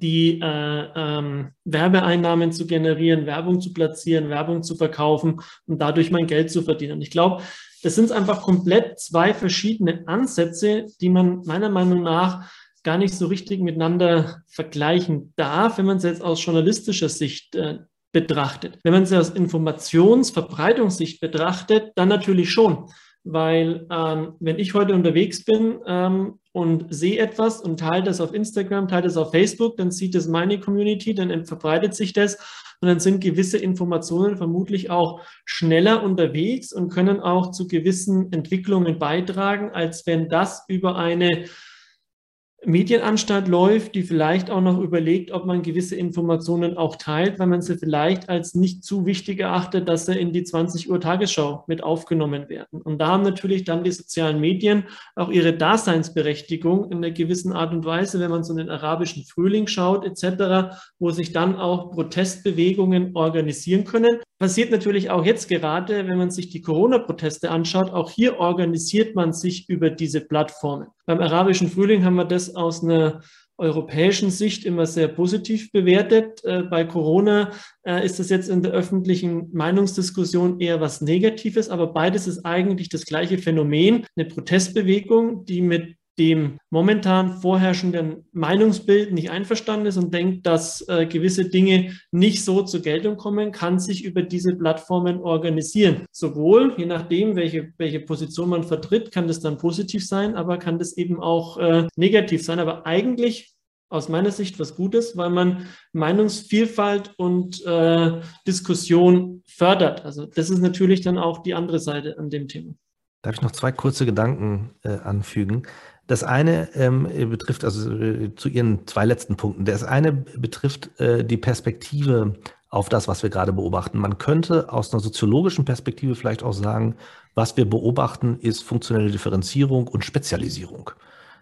die äh, ähm, Werbeeinnahmen zu generieren, Werbung zu platzieren, Werbung zu verkaufen und dadurch mein Geld zu verdienen. Ich glaube, das sind einfach komplett zwei verschiedene Ansätze, die man meiner Meinung nach gar nicht so richtig miteinander vergleichen darf, wenn man es jetzt aus journalistischer Sicht äh, betrachtet. Wenn man es aus Informationsverbreitungssicht betrachtet, dann natürlich schon weil ähm, wenn ich heute unterwegs bin ähm, und sehe etwas und teile das auf Instagram, teile das auf Facebook, dann sieht es meine Community, dann verbreitet sich das und dann sind gewisse Informationen vermutlich auch schneller unterwegs und können auch zu gewissen Entwicklungen beitragen, als wenn das über eine Medienanstalt läuft, die vielleicht auch noch überlegt, ob man gewisse Informationen auch teilt, weil man sie vielleicht als nicht zu wichtig erachtet, dass sie in die 20 Uhr Tagesschau mit aufgenommen werden. Und da haben natürlich dann die sozialen Medien auch ihre Daseinsberechtigung in einer gewissen Art und Weise, wenn man so den arabischen Frühling schaut etc., wo sich dann auch Protestbewegungen organisieren können. Passiert natürlich auch jetzt gerade, wenn man sich die Corona-Proteste anschaut, auch hier organisiert man sich über diese Plattformen. Beim arabischen Frühling haben wir das aus einer europäischen Sicht immer sehr positiv bewertet. Äh, bei Corona äh, ist das jetzt in der öffentlichen Meinungsdiskussion eher was Negatives, aber beides ist eigentlich das gleiche Phänomen, eine Protestbewegung, die mit dem momentan vorherrschenden Meinungsbild nicht einverstanden ist und denkt, dass äh, gewisse Dinge nicht so zur Geltung kommen, kann sich über diese Plattformen organisieren. Sowohl, je nachdem, welche, welche Position man vertritt, kann das dann positiv sein, aber kann das eben auch äh, negativ sein. Aber eigentlich aus meiner Sicht was Gutes, weil man Meinungsvielfalt und äh, Diskussion fördert. Also das ist natürlich dann auch die andere Seite an dem Thema. Darf ich noch zwei kurze Gedanken äh, anfügen? Das eine ähm, betrifft, also äh, zu Ihren zwei letzten Punkten, das eine betrifft äh, die Perspektive auf das, was wir gerade beobachten. Man könnte aus einer soziologischen Perspektive vielleicht auch sagen, was wir beobachten, ist funktionelle Differenzierung und Spezialisierung.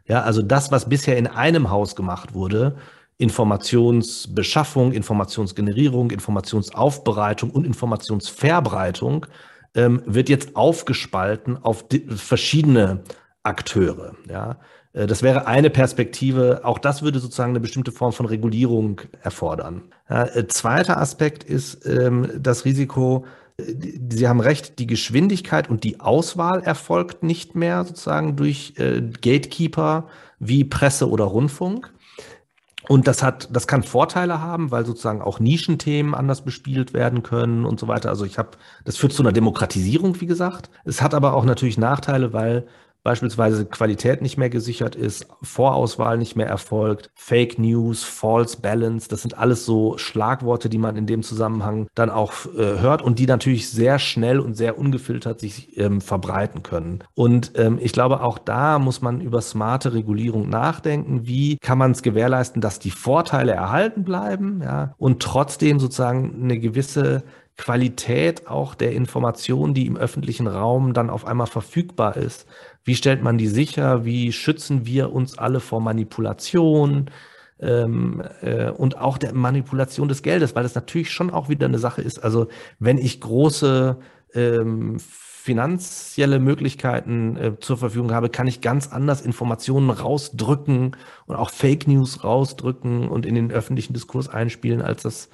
Ja, also das, was bisher in einem Haus gemacht wurde, Informationsbeschaffung, Informationsgenerierung, Informationsaufbereitung und Informationsverbreitung ähm, wird jetzt aufgespalten auf verschiedene Akteure. Ja. Äh, das wäre eine Perspektive. Auch das würde sozusagen eine bestimmte Form von Regulierung erfordern. Ja, äh, zweiter Aspekt ist ähm, das Risiko, äh, Sie haben recht, die Geschwindigkeit und die Auswahl erfolgt nicht mehr sozusagen durch äh, Gatekeeper wie Presse oder Rundfunk. Und das hat, das kann Vorteile haben, weil sozusagen auch Nischenthemen anders bespielt werden können und so weiter. Also ich habe, das führt zu einer Demokratisierung, wie gesagt. Es hat aber auch natürlich Nachteile, weil beispielsweise Qualität nicht mehr gesichert ist, Vorauswahl nicht mehr erfolgt, Fake News, False Balance, das sind alles so Schlagworte, die man in dem Zusammenhang dann auch äh, hört und die natürlich sehr schnell und sehr ungefiltert sich ähm, verbreiten können. Und ähm, ich glaube, auch da muss man über smarte Regulierung nachdenken. Wie kann man es gewährleisten, dass die Vorteile erhalten bleiben, ja, und trotzdem sozusagen eine gewisse Qualität auch der Information, die im öffentlichen Raum dann auf einmal verfügbar ist, wie stellt man die sicher? Wie schützen wir uns alle vor Manipulation? Ähm, äh, und auch der Manipulation des Geldes, weil das natürlich schon auch wieder eine Sache ist. Also wenn ich große ähm, finanzielle Möglichkeiten äh, zur Verfügung habe, kann ich ganz anders Informationen rausdrücken und auch Fake News rausdrücken und in den öffentlichen Diskurs einspielen, als das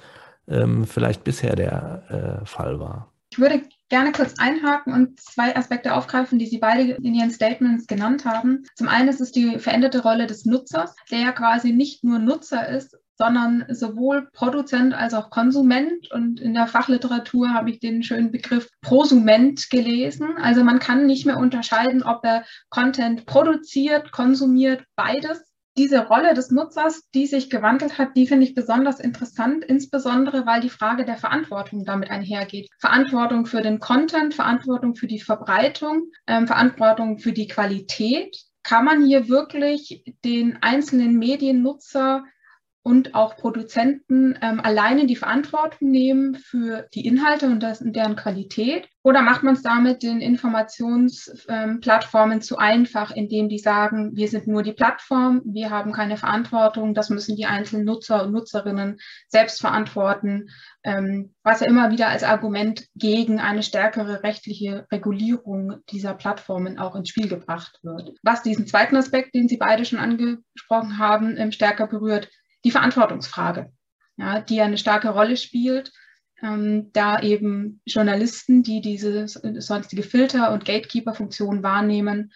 ähm, vielleicht bisher der äh, Fall war. Ich würde gerne kurz einhaken und zwei Aspekte aufgreifen, die Sie beide in Ihren Statements genannt haben. Zum einen ist es die veränderte Rolle des Nutzers, der ja quasi nicht nur Nutzer ist, sondern sowohl Produzent als auch Konsument. Und in der Fachliteratur habe ich den schönen Begriff Prosument gelesen. Also man kann nicht mehr unterscheiden, ob er Content produziert, konsumiert, beides diese Rolle des Nutzers, die sich gewandelt hat, die finde ich besonders interessant, insbesondere weil die Frage der Verantwortung damit einhergeht. Verantwortung für den Content, Verantwortung für die Verbreitung, ähm, Verantwortung für die Qualität. Kann man hier wirklich den einzelnen Mediennutzer und auch Produzenten ähm, alleine die Verantwortung nehmen für die Inhalte und, das, deren Qualität? Oder macht man es damit den Informationsplattformen ähm, zu einfach, indem die sagen, wir sind nur die Plattform, wir haben keine Verantwortung, das müssen die einzelnen Nutzer und Nutzerinnen selbst verantworten, ähm, was ja immer wieder als Argument gegen eine stärkere rechtliche Regulierung dieser Plattformen auch ins Spiel gebracht wird. Was diesen zweiten Aspekt, den Sie beide schon angesprochen haben, ähm, stärker berührt, die Verantwortungsfrage, ja, die eine starke Rolle spielt, ähm, da eben Journalisten, die diese sonstige Filter- und Gatekeeper-Funktion wahrnehmen,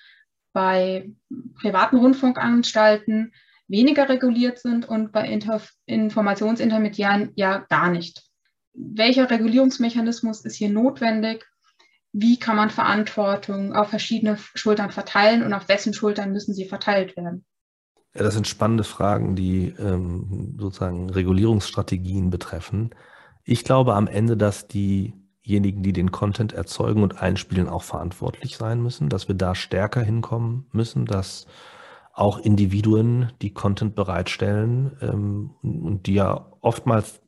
bei privaten Rundfunkanstalten weniger reguliert sind und bei Inter Informationsintermediären ja gar nicht. Welcher Regulierungsmechanismus ist hier notwendig? Wie kann man Verantwortung auf verschiedene Schultern verteilen und auf wessen Schultern müssen sie verteilt werden? Ja, das sind spannende Fragen, die ähm, sozusagen Regulierungsstrategien betreffen. Ich glaube am Ende, dass diejenigen, die den Content erzeugen und einspielen, auch verantwortlich sein müssen, dass wir da stärker hinkommen müssen, dass auch Individuen, die Content bereitstellen ähm, und die ja oftmals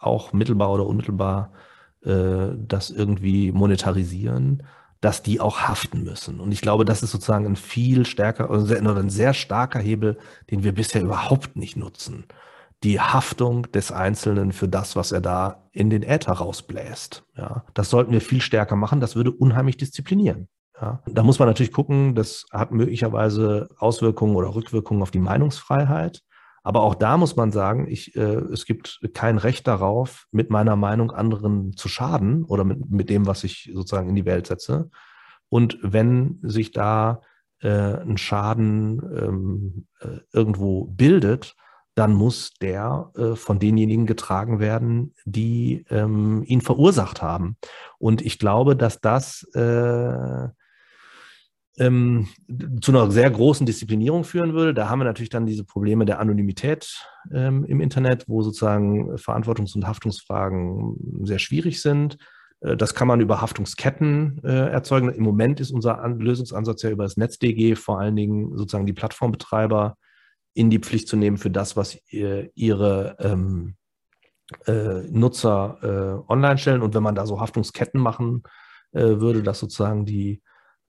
auch mittelbar oder unmittelbar äh, das irgendwie monetarisieren, dass die auch haften müssen. Und ich glaube, das ist sozusagen ein viel stärker oder ein sehr starker Hebel, den wir bisher überhaupt nicht nutzen. Die Haftung des Einzelnen für das, was er da in den Äther rausbläst. Ja, das sollten wir viel stärker machen. Das würde unheimlich disziplinieren. Ja, da muss man natürlich gucken, das hat möglicherweise Auswirkungen oder Rückwirkungen auf die Meinungsfreiheit. Aber auch da muss man sagen, ich, äh, es gibt kein Recht darauf, mit meiner Meinung anderen zu schaden oder mit, mit dem, was ich sozusagen in die Welt setze. Und wenn sich da äh, ein Schaden ähm, äh, irgendwo bildet, dann muss der äh, von denjenigen getragen werden, die ähm, ihn verursacht haben. Und ich glaube, dass das äh, ähm, zu einer sehr großen Disziplinierung führen würde. Da haben wir natürlich dann diese Probleme der Anonymität ähm, im Internet, wo sozusagen Verantwortungs- und Haftungsfragen sehr schwierig sind. Äh, das kann man über Haftungsketten äh, erzeugen. Im Moment ist unser An Lösungsansatz ja über das NetzDG vor allen Dingen sozusagen die Plattformbetreiber in die Pflicht zu nehmen für das, was ihr, ihre ähm, äh, Nutzer äh, online stellen. Und wenn man da so Haftungsketten machen äh, würde, dass sozusagen die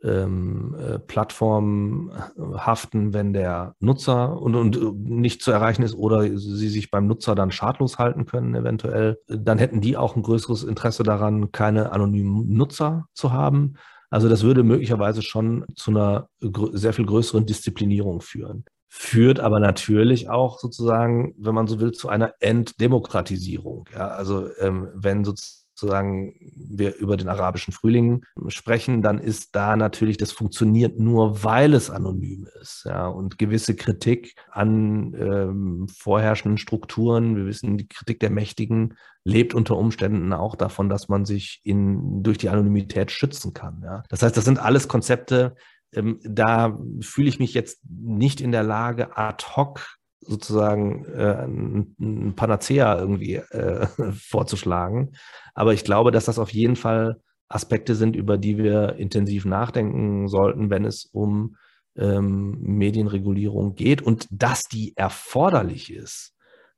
ähm, äh, Plattform haften, wenn der Nutzer und, und nicht zu erreichen ist oder sie sich beim Nutzer dann schadlos halten können, eventuell, dann hätten die auch ein größeres Interesse daran, keine anonymen Nutzer zu haben. Also das würde möglicherweise schon zu einer sehr viel größeren Disziplinierung führen. Führt aber natürlich auch sozusagen, wenn man so will, zu einer Enddemokratisierung. Ja, also ähm, wenn sozusagen sozusagen wir über den arabischen Frühling sprechen, dann ist da natürlich, das funktioniert nur, weil es anonym ist. Ja, und gewisse Kritik an ähm, vorherrschenden Strukturen, wir wissen, die Kritik der Mächtigen lebt unter Umständen auch davon, dass man sich in, durch die Anonymität schützen kann. Ja. Das heißt, das sind alles Konzepte, ähm, da fühle ich mich jetzt nicht in der Lage, ad hoc sozusagen äh, ein, Panacea irgendwie äh, vorzuschlagen. Aber ich glaube, dass das auf jeden Fall Aspekte sind, über die wir intensiv nachdenken sollten, wenn es um ähm, Medienregulierung geht und dass die erforderlich ist.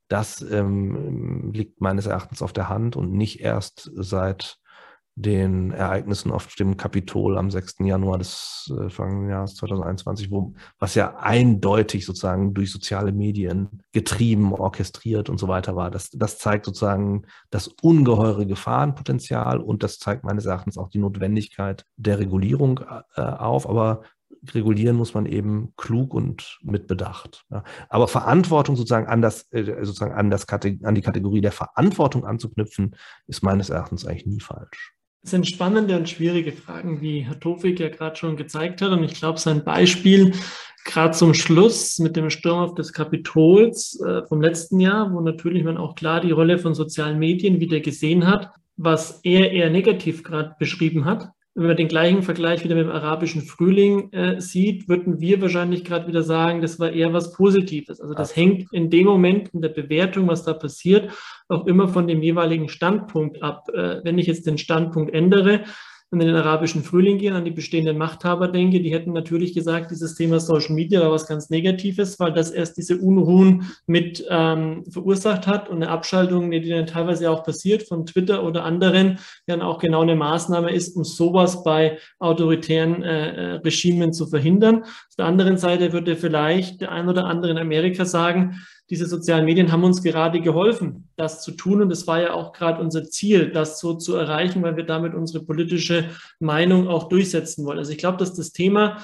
Das ähm, liegt meines Erachtens auf der Hand und nicht erst seit den Ereignissen auf dem Kapitol am 6. Januar des äh, vergangenen Jahres 2021, wo, was ja eindeutig sozusagen durch soziale Medien getrieben, orchestriert und so weiter war. Das, das zeigt sozusagen das ungeheure Gefahrenpotenzial und das zeigt meines Erachtens auch die Notwendigkeit der Regulierung äh, auf. Aber regulieren muss man eben klug und mit Bedacht. Ja. Aber Verantwortung sozusagen an das, äh, sozusagen an das an die Kategorie der Verantwortung anzuknüpfen, ist meines Erachtens eigentlich nie falsch. Es sind spannende und schwierige Fragen, wie Herr Tofik ja gerade schon gezeigt hat. Und ich glaube, sein Beispiel gerade zum Schluss mit dem Sturm auf des Kapitols äh, vom letzten Jahr, wo natürlich man auch klar die Rolle von sozialen Medien wieder gesehen hat, was er eher negativ gerade beschrieben hat, wenn man den gleichen Vergleich wieder mit dem arabischen Frühling äh, sieht, würden wir wahrscheinlich gerade wieder sagen, das war eher was Positives. Also das Absolut. hängt in dem Moment in der Bewertung, was da passiert, auch immer von dem jeweiligen Standpunkt ab. Äh, wenn ich jetzt den Standpunkt ändere, in den arabischen Frühling gehen, an die bestehenden Machthaber denke, die hätten natürlich gesagt, dieses Thema Social Media war was ganz Negatives, weil das erst diese Unruhen mit ähm, verursacht hat und eine Abschaltung, die dann teilweise auch passiert von Twitter oder anderen, dann auch genau eine Maßnahme ist, um sowas bei autoritären äh, äh, Regimen zu verhindern. Auf der anderen Seite würde vielleicht der ein oder andere in Amerika sagen, diese sozialen Medien haben uns gerade geholfen, das zu tun. Und es war ja auch gerade unser Ziel, das so zu erreichen, weil wir damit unsere politische Meinung auch durchsetzen wollen. Also ich glaube, dass das Thema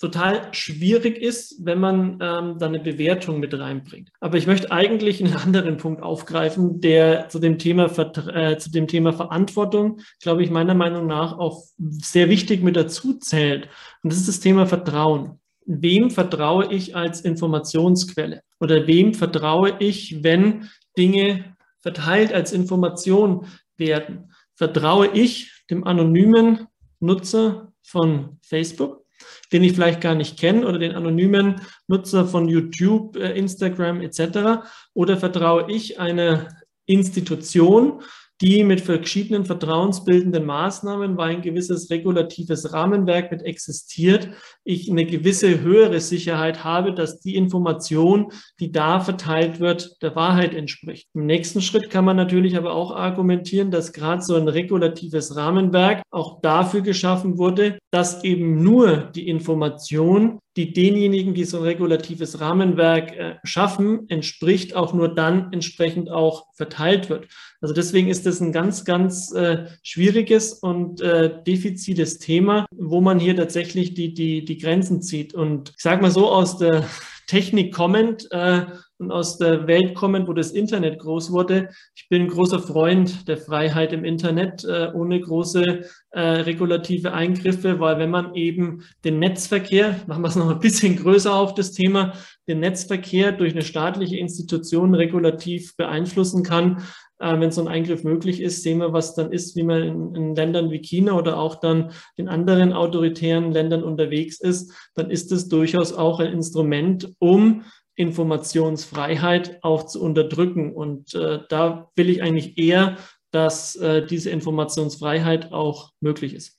total schwierig ist, wenn man ähm, da eine Bewertung mit reinbringt. Aber ich möchte eigentlich einen anderen Punkt aufgreifen, der zu dem Thema, äh, zu dem Thema Verantwortung, glaube ich, meiner Meinung nach auch sehr wichtig mit dazu zählt. Und das ist das Thema Vertrauen wem vertraue ich als Informationsquelle oder wem vertraue ich, wenn Dinge verteilt als Information werden. Vertraue ich dem anonymen Nutzer von Facebook, den ich vielleicht gar nicht kenne, oder den anonymen Nutzer von YouTube, äh, Instagram etc. Oder vertraue ich einer Institution, die mit verschiedenen vertrauensbildenden Maßnahmen, weil ein gewisses regulatives Rahmenwerk mit existiert, ich eine gewisse höhere Sicherheit habe, dass die Information, die da verteilt wird, der Wahrheit entspricht. Im nächsten Schritt kann man natürlich aber auch argumentieren, dass gerade so ein regulatives Rahmenwerk auch dafür geschaffen wurde, dass eben nur die Information, die denjenigen, die so ein regulatives Rahmenwerk äh, schaffen, entspricht, auch nur dann entsprechend auch verteilt wird. Also deswegen ist das ein ganz, ganz äh, schwieriges und äh, defizites Thema, wo man hier tatsächlich die, die, die Grenzen zieht. Und ich sage mal so, aus der Technik kommend äh, und aus der Welt kommend, wo das Internet groß wurde. Ich bin großer Freund der Freiheit im Internet äh, ohne große äh, regulative Eingriffe, weil wenn man eben den Netzverkehr, machen wir es noch ein bisschen größer auf das Thema, den Netzverkehr durch eine staatliche Institution regulativ beeinflussen kann, äh, wenn so ein Eingriff möglich ist, sehen wir, was dann ist, wie man in, in, Ländern wie China oder auch dann in anderen autoritären Ländern unterwegs ist, dann ist es durchaus auch ein Instrument, um Informationsfreiheit auch zu unterdrücken. Und äh, da will ich eigentlich eher, dass äh, diese Informationsfreiheit auch möglich ist.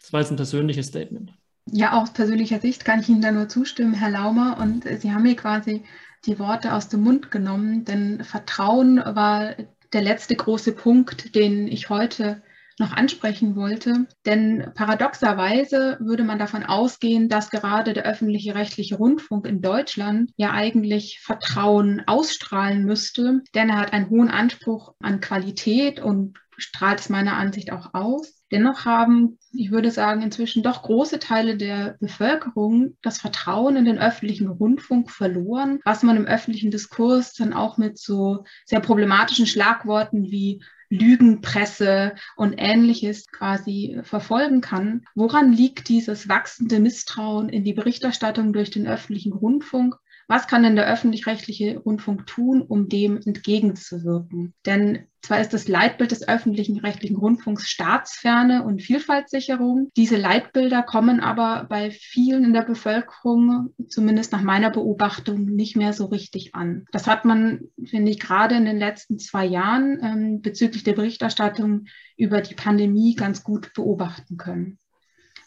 Das war jetzt ein persönliches Statement. Ja, aus persönlicher Sicht kann ich Ihnen da nur zustimmen, Herr Laumer. Und Sie haben mir quasi die Worte aus dem Mund genommen, denn Vertrauen war der letzte große Punkt, den ich heute noch ansprechen wollte. Denn paradoxerweise würde man davon ausgehen, dass gerade der öffentliche rechtliche Rundfunk in Deutschland ja eigentlich Vertrauen ausstrahlen müsste, denn er hat einen hohen Anspruch an Qualität und strahlt es meiner Ansicht auch aus. Dennoch haben, ich würde sagen, inzwischen doch große Teile der Bevölkerung das Vertrauen in den öffentlichen Rundfunk verloren, was man im öffentlichen Diskurs dann auch mit so sehr problematischen Schlagworten wie Lügenpresse und ähnliches quasi verfolgen kann. Woran liegt dieses wachsende Misstrauen in die Berichterstattung durch den öffentlichen Rundfunk? Was kann denn der öffentlich-rechtliche Rundfunk tun, um dem entgegenzuwirken? Denn zwar ist das Leitbild des öffentlichen rechtlichen Rundfunks Staatsferne und Vielfaltssicherung. Diese Leitbilder kommen aber bei vielen in der Bevölkerung, zumindest nach meiner Beobachtung, nicht mehr so richtig an. Das hat man, finde ich, gerade in den letzten zwei Jahren ähm, bezüglich der Berichterstattung über die Pandemie ganz gut beobachten können.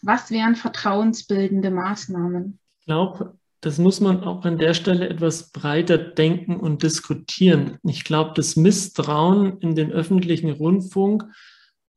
Was wären vertrauensbildende Maßnahmen? Ich glaube, das muss man auch an der Stelle etwas breiter denken und diskutieren. Ich glaube, das Misstrauen in den öffentlichen Rundfunk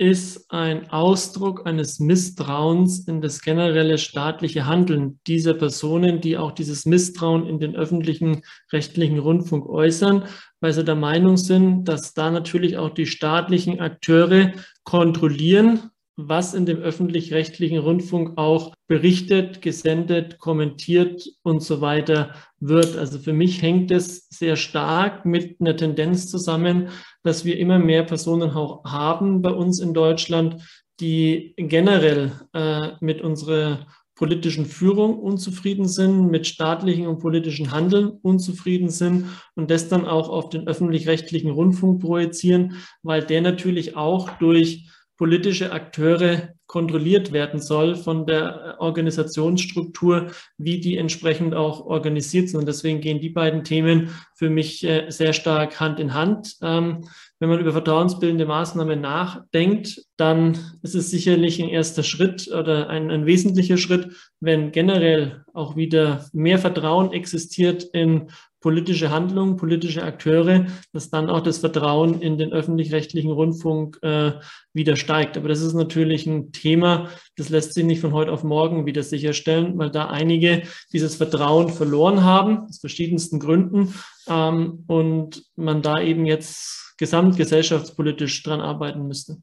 ist ein Ausdruck eines Misstrauens in das generelle staatliche Handeln dieser Personen, die auch dieses Misstrauen in den öffentlichen rechtlichen Rundfunk äußern, weil sie der Meinung sind, dass da natürlich auch die staatlichen Akteure kontrollieren, was in dem öffentlich-rechtlichen Rundfunk auch berichtet, gesendet, kommentiert und so weiter wird. Also für mich hängt es sehr stark mit einer Tendenz zusammen, dass wir immer mehr Personen auch haben bei uns in Deutschland, die generell äh, mit unserer politischen Führung unzufrieden sind, mit staatlichen und politischen Handeln unzufrieden sind und das dann auch auf den öffentlich-rechtlichen Rundfunk projizieren, weil der natürlich auch durch politische Akteure kontrolliert werden soll von der Organisationsstruktur, wie die entsprechend auch organisiert sind. Und deswegen gehen die beiden Themen für mich äh, sehr stark Hand in Hand. Ähm, wenn man über vertrauensbildende Maßnahmen nachdenkt, dann ist es sicherlich ein erster Schritt oder ein, ein wesentlicher Schritt, wenn generell auch wieder mehr Vertrauen existiert in politische Handlungen, politische Akteure, dass dann auch das Vertrauen in den öffentlich-rechtlichen Rundfunk äh, wieder steigt. Aber das ist natürlich ein Thema, das lässt sich nicht von heute auf morgen wieder sicherstellen, weil da einige dieses Vertrauen verloren haben, aus verschiedensten Gründen, ähm, und man da eben jetzt gesamtgesellschaftspolitisch dran arbeiten müsste.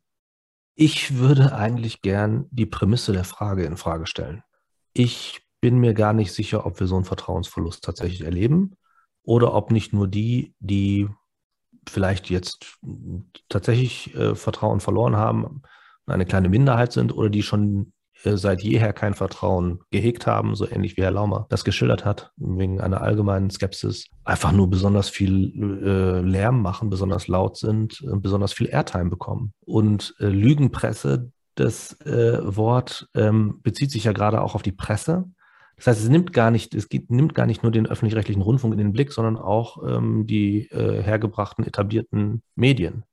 Ich würde eigentlich gern die Prämisse der Frage in Frage stellen. Ich bin mir gar nicht sicher, ob wir so einen Vertrauensverlust tatsächlich erleben oder ob nicht nur die, die vielleicht jetzt tatsächlich äh, Vertrauen verloren haben, eine kleine Minderheit sind oder die schon äh, seit jeher kein Vertrauen gehegt haben, so ähnlich wie Herr Laumer das geschildert hat, wegen einer allgemeinen Skepsis, einfach nur besonders viel äh, Lärm machen, besonders laut sind, äh, besonders viel Airtime bekommen. Und Lügenpresse, das Wort ähm, bezieht sich ja gerade auch auf die Presse. Das heißt, es nimmt gar nicht, es geht, nimmt gar nicht nur den öffentlich-rechtlichen Rundfunk in den Blick, sondern auch ähm, die äh, hergebrachten, etablierten Medien.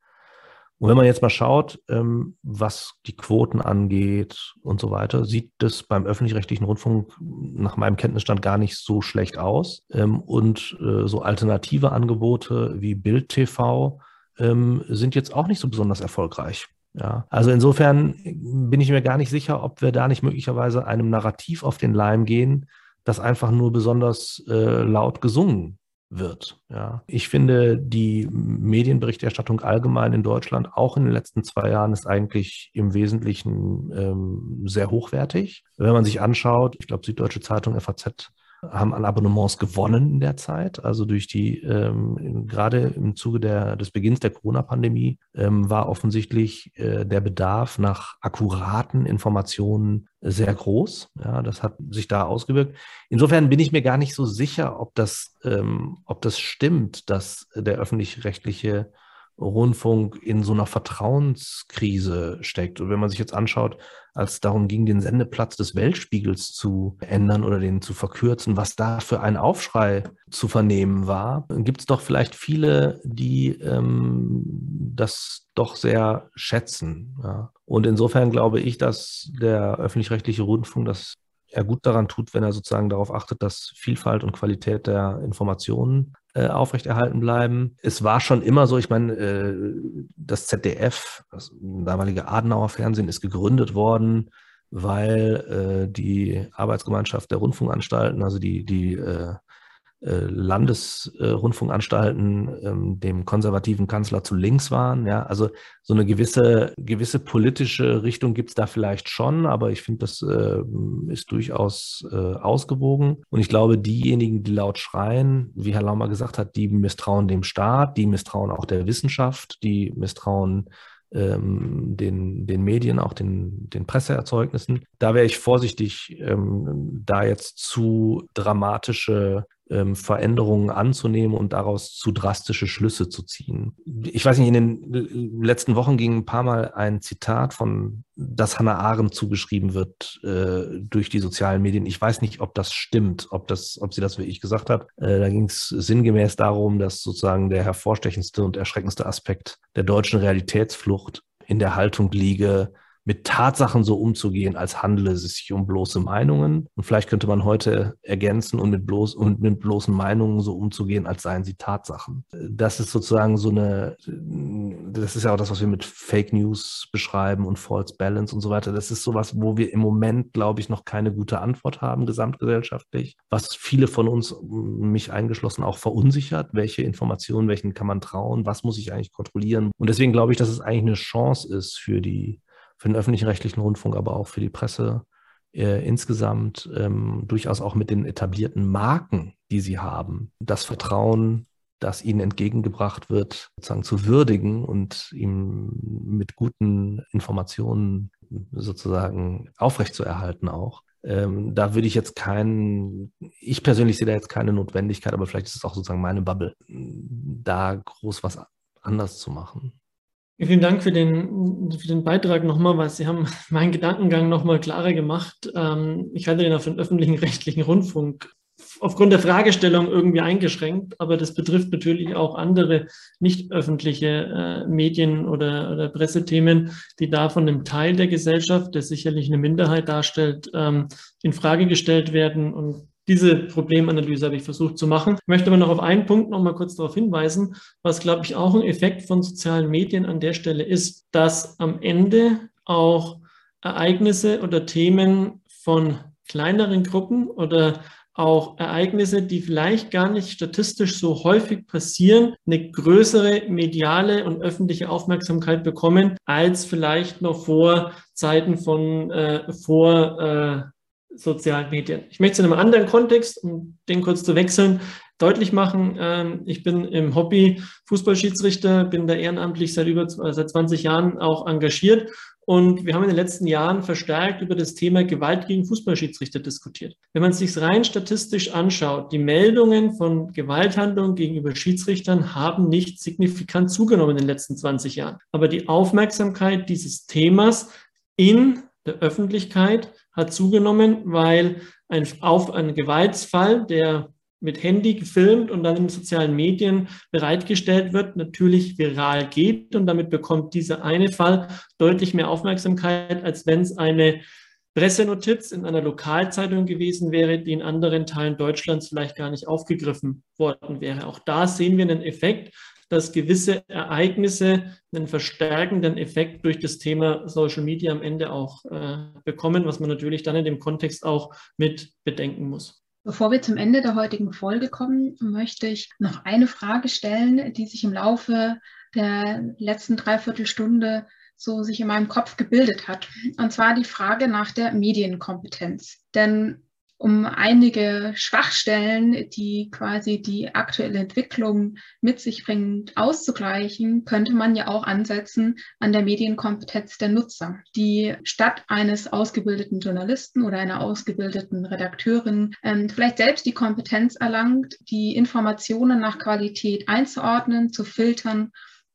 Und wenn man jetzt mal schaut, ähm, was die Quoten angeht und so weiter, sieht das beim öffentlich-rechtlichen Rundfunk nach meinem Kenntnisstand gar nicht so schlecht aus. Ähm, und äh, so alternative Angebote wie Bild TV ähm, sind jetzt auch nicht so besonders erfolgreich. Ja, also insofern bin ich mir gar nicht sicher, ob wir da nicht möglicherweise einem Narrativ auf den Leim gehen, das einfach nur besonders äh, laut gesungen wird. Ja. Ich finde, die Medienberichterstattung allgemein in Deutschland, auch in den letzten zwei Jahren, ist eigentlich im Wesentlichen ähm, sehr hochwertig. Wenn man sich anschaut, ich glaube, Süddeutsche Zeitung, FAZ haben an Abonnements gewonnen in der Zeit. Also durch die, ähm, gerade im Zuge der, des Beginns der Corona-Pandemie ähm, war offensichtlich äh, der Bedarf nach akkuraten Informationen sehr groß. Ja, das hat sich da ausgewirkt. Insofern bin ich mir gar nicht so sicher, ob das, ähm, ob das stimmt, dass der öffentlich-rechtliche Rundfunk in so einer Vertrauenskrise steckt. Und wenn man sich jetzt anschaut, als darum ging, den Sendeplatz des Weltspiegels zu ändern oder den zu verkürzen, was da für ein Aufschrei zu vernehmen war, gibt es doch vielleicht viele, die ähm, das doch sehr schätzen. Ja. Und insofern glaube ich, dass der öffentlich-rechtliche Rundfunk das er gut daran tut, wenn er sozusagen darauf achtet, dass Vielfalt und Qualität der Informationen äh, aufrechterhalten bleiben. Es war schon immer so, ich meine, äh, das ZDF, das damalige Adenauer Fernsehen, ist gegründet worden, weil äh, die Arbeitsgemeinschaft der Rundfunkanstalten, also die, die Landesrundfunkanstalten ähm, dem konservativen Kanzler zu links waren. Ja, also so eine gewisse, gewisse politische Richtung gibt es da vielleicht schon, aber ich finde, das äh, ist durchaus äh, ausgewogen. Und ich glaube, diejenigen, die laut schreien, wie Herr Laumer gesagt hat, die misstrauen dem Staat, die misstrauen auch der Wissenschaft, die misstrauen ähm, den, den Medien, auch den, den Presseerzeugnissen. Da wäre ich vorsichtig, ähm, da jetzt zu dramatische ähm, Veränderungen anzunehmen und daraus zu drastische Schlüsse zu ziehen. Ich weiß nicht, in den letzten Wochen ging ein paar Mal ein Zitat von, das Hannah Arendt zugeschrieben wird äh, durch die sozialen Medien. Ich weiß nicht, ob das stimmt, ob das, ob sie das wie ich gesagt hat. Äh, da ging es sinngemäß darum, dass sozusagen der hervorstechendste und erschreckendste Aspekt der deutschen Realitätsflucht in der Haltung liege, mit Tatsachen so umzugehen, als handele es sich um bloße Meinungen. Und vielleicht könnte man heute ergänzen und mit, bloß, und mit bloßen Meinungen so umzugehen, als seien sie Tatsachen. Das ist sozusagen so eine, das ist ja auch das, was wir mit Fake News beschreiben und False Balance und so weiter. Das ist sowas, wo wir im Moment, glaube ich, noch keine gute Antwort haben, gesamtgesellschaftlich, was viele von uns, mich eingeschlossen, auch verunsichert. Welche Informationen, welchen kann man trauen? Was muss ich eigentlich kontrollieren? Und deswegen glaube ich, dass es eigentlich eine Chance ist für die für den öffentlichen rechtlichen Rundfunk, aber auch für die Presse äh, insgesamt ähm, durchaus auch mit den etablierten Marken, die sie haben, das Vertrauen, das ihnen entgegengebracht wird, sozusagen zu würdigen und ihm mit guten Informationen sozusagen aufrechtzuerhalten auch. Ähm, da würde ich jetzt keinen, ich persönlich sehe da jetzt keine Notwendigkeit, aber vielleicht ist es auch sozusagen meine Bubble, da groß was anders zu machen. Vielen Dank für den, für den Beitrag nochmal, weil Sie haben meinen Gedankengang nochmal klarer gemacht. Ähm, ich hatte den auf den öffentlichen rechtlichen Rundfunk aufgrund der Fragestellung irgendwie eingeschränkt, aber das betrifft natürlich auch andere nicht öffentliche äh, Medien oder, oder Pressethemen, die da von einem Teil der Gesellschaft, der sicherlich eine Minderheit darstellt, ähm, in Frage gestellt werden und diese Problemanalyse habe ich versucht zu machen. Ich möchte aber noch auf einen Punkt noch mal kurz darauf hinweisen, was, glaube ich, auch ein Effekt von sozialen Medien an der Stelle ist, dass am Ende auch Ereignisse oder Themen von kleineren Gruppen oder auch Ereignisse, die vielleicht gar nicht statistisch so häufig passieren, eine größere mediale und öffentliche Aufmerksamkeit bekommen, als vielleicht noch vor Zeiten von äh, vor äh, sozialen Medien. Ich möchte es in einem anderen Kontext, um den kurz zu wechseln, deutlich machen. Ähm, ich bin im Hobby Fußballschiedsrichter, bin da ehrenamtlich seit über äh, seit 20 Jahren auch engagiert und wir haben in den letzten Jahren verstärkt über das Thema Gewalt gegen Fußballschiedsrichter diskutiert. Wenn man es sich rein statistisch anschaut, die Meldungen von Gewalthandlungen gegenüber Schiedsrichtern haben nicht signifikant zugenommen in den letzten 20 Jahren. Aber die Aufmerksamkeit dieses Themas in der Öffentlichkeit hat zugenommen, weil ein, auf ein Gewaltsfall, der mit Handy gefilmt und dann in sozialen Medien bereitgestellt wird, natürlich viral geht und damit bekommt dieser eine Fall deutlich mehr Aufmerksamkeit, als wenn es eine Pressenotiz in einer Lokalzeitung gewesen wäre, die in anderen Teilen Deutschlands vielleicht gar nicht aufgegriffen worden wäre. Auch da sehen wir einen Effekt, dass gewisse Ereignisse einen verstärkenden Effekt durch das Thema Social Media am Ende auch äh, bekommen, was man natürlich dann in dem Kontext auch mit bedenken muss. Bevor wir zum Ende der heutigen Folge kommen, möchte ich noch eine Frage stellen, die sich im Laufe der letzten Dreiviertelstunde so sich in meinem Kopf gebildet hat. Und zwar die Frage nach der Medienkompetenz. Denn um einige Schwachstellen, die quasi die aktuelle Entwicklung mit sich bringt, auszugleichen, könnte man ja auch ansetzen an der Medienkompetenz der Nutzer, die statt eines ausgebildeten Journalisten oder einer ausgebildeten Redakteurin ähm, vielleicht selbst die Kompetenz erlangt, die Informationen nach Qualität einzuordnen, zu filtern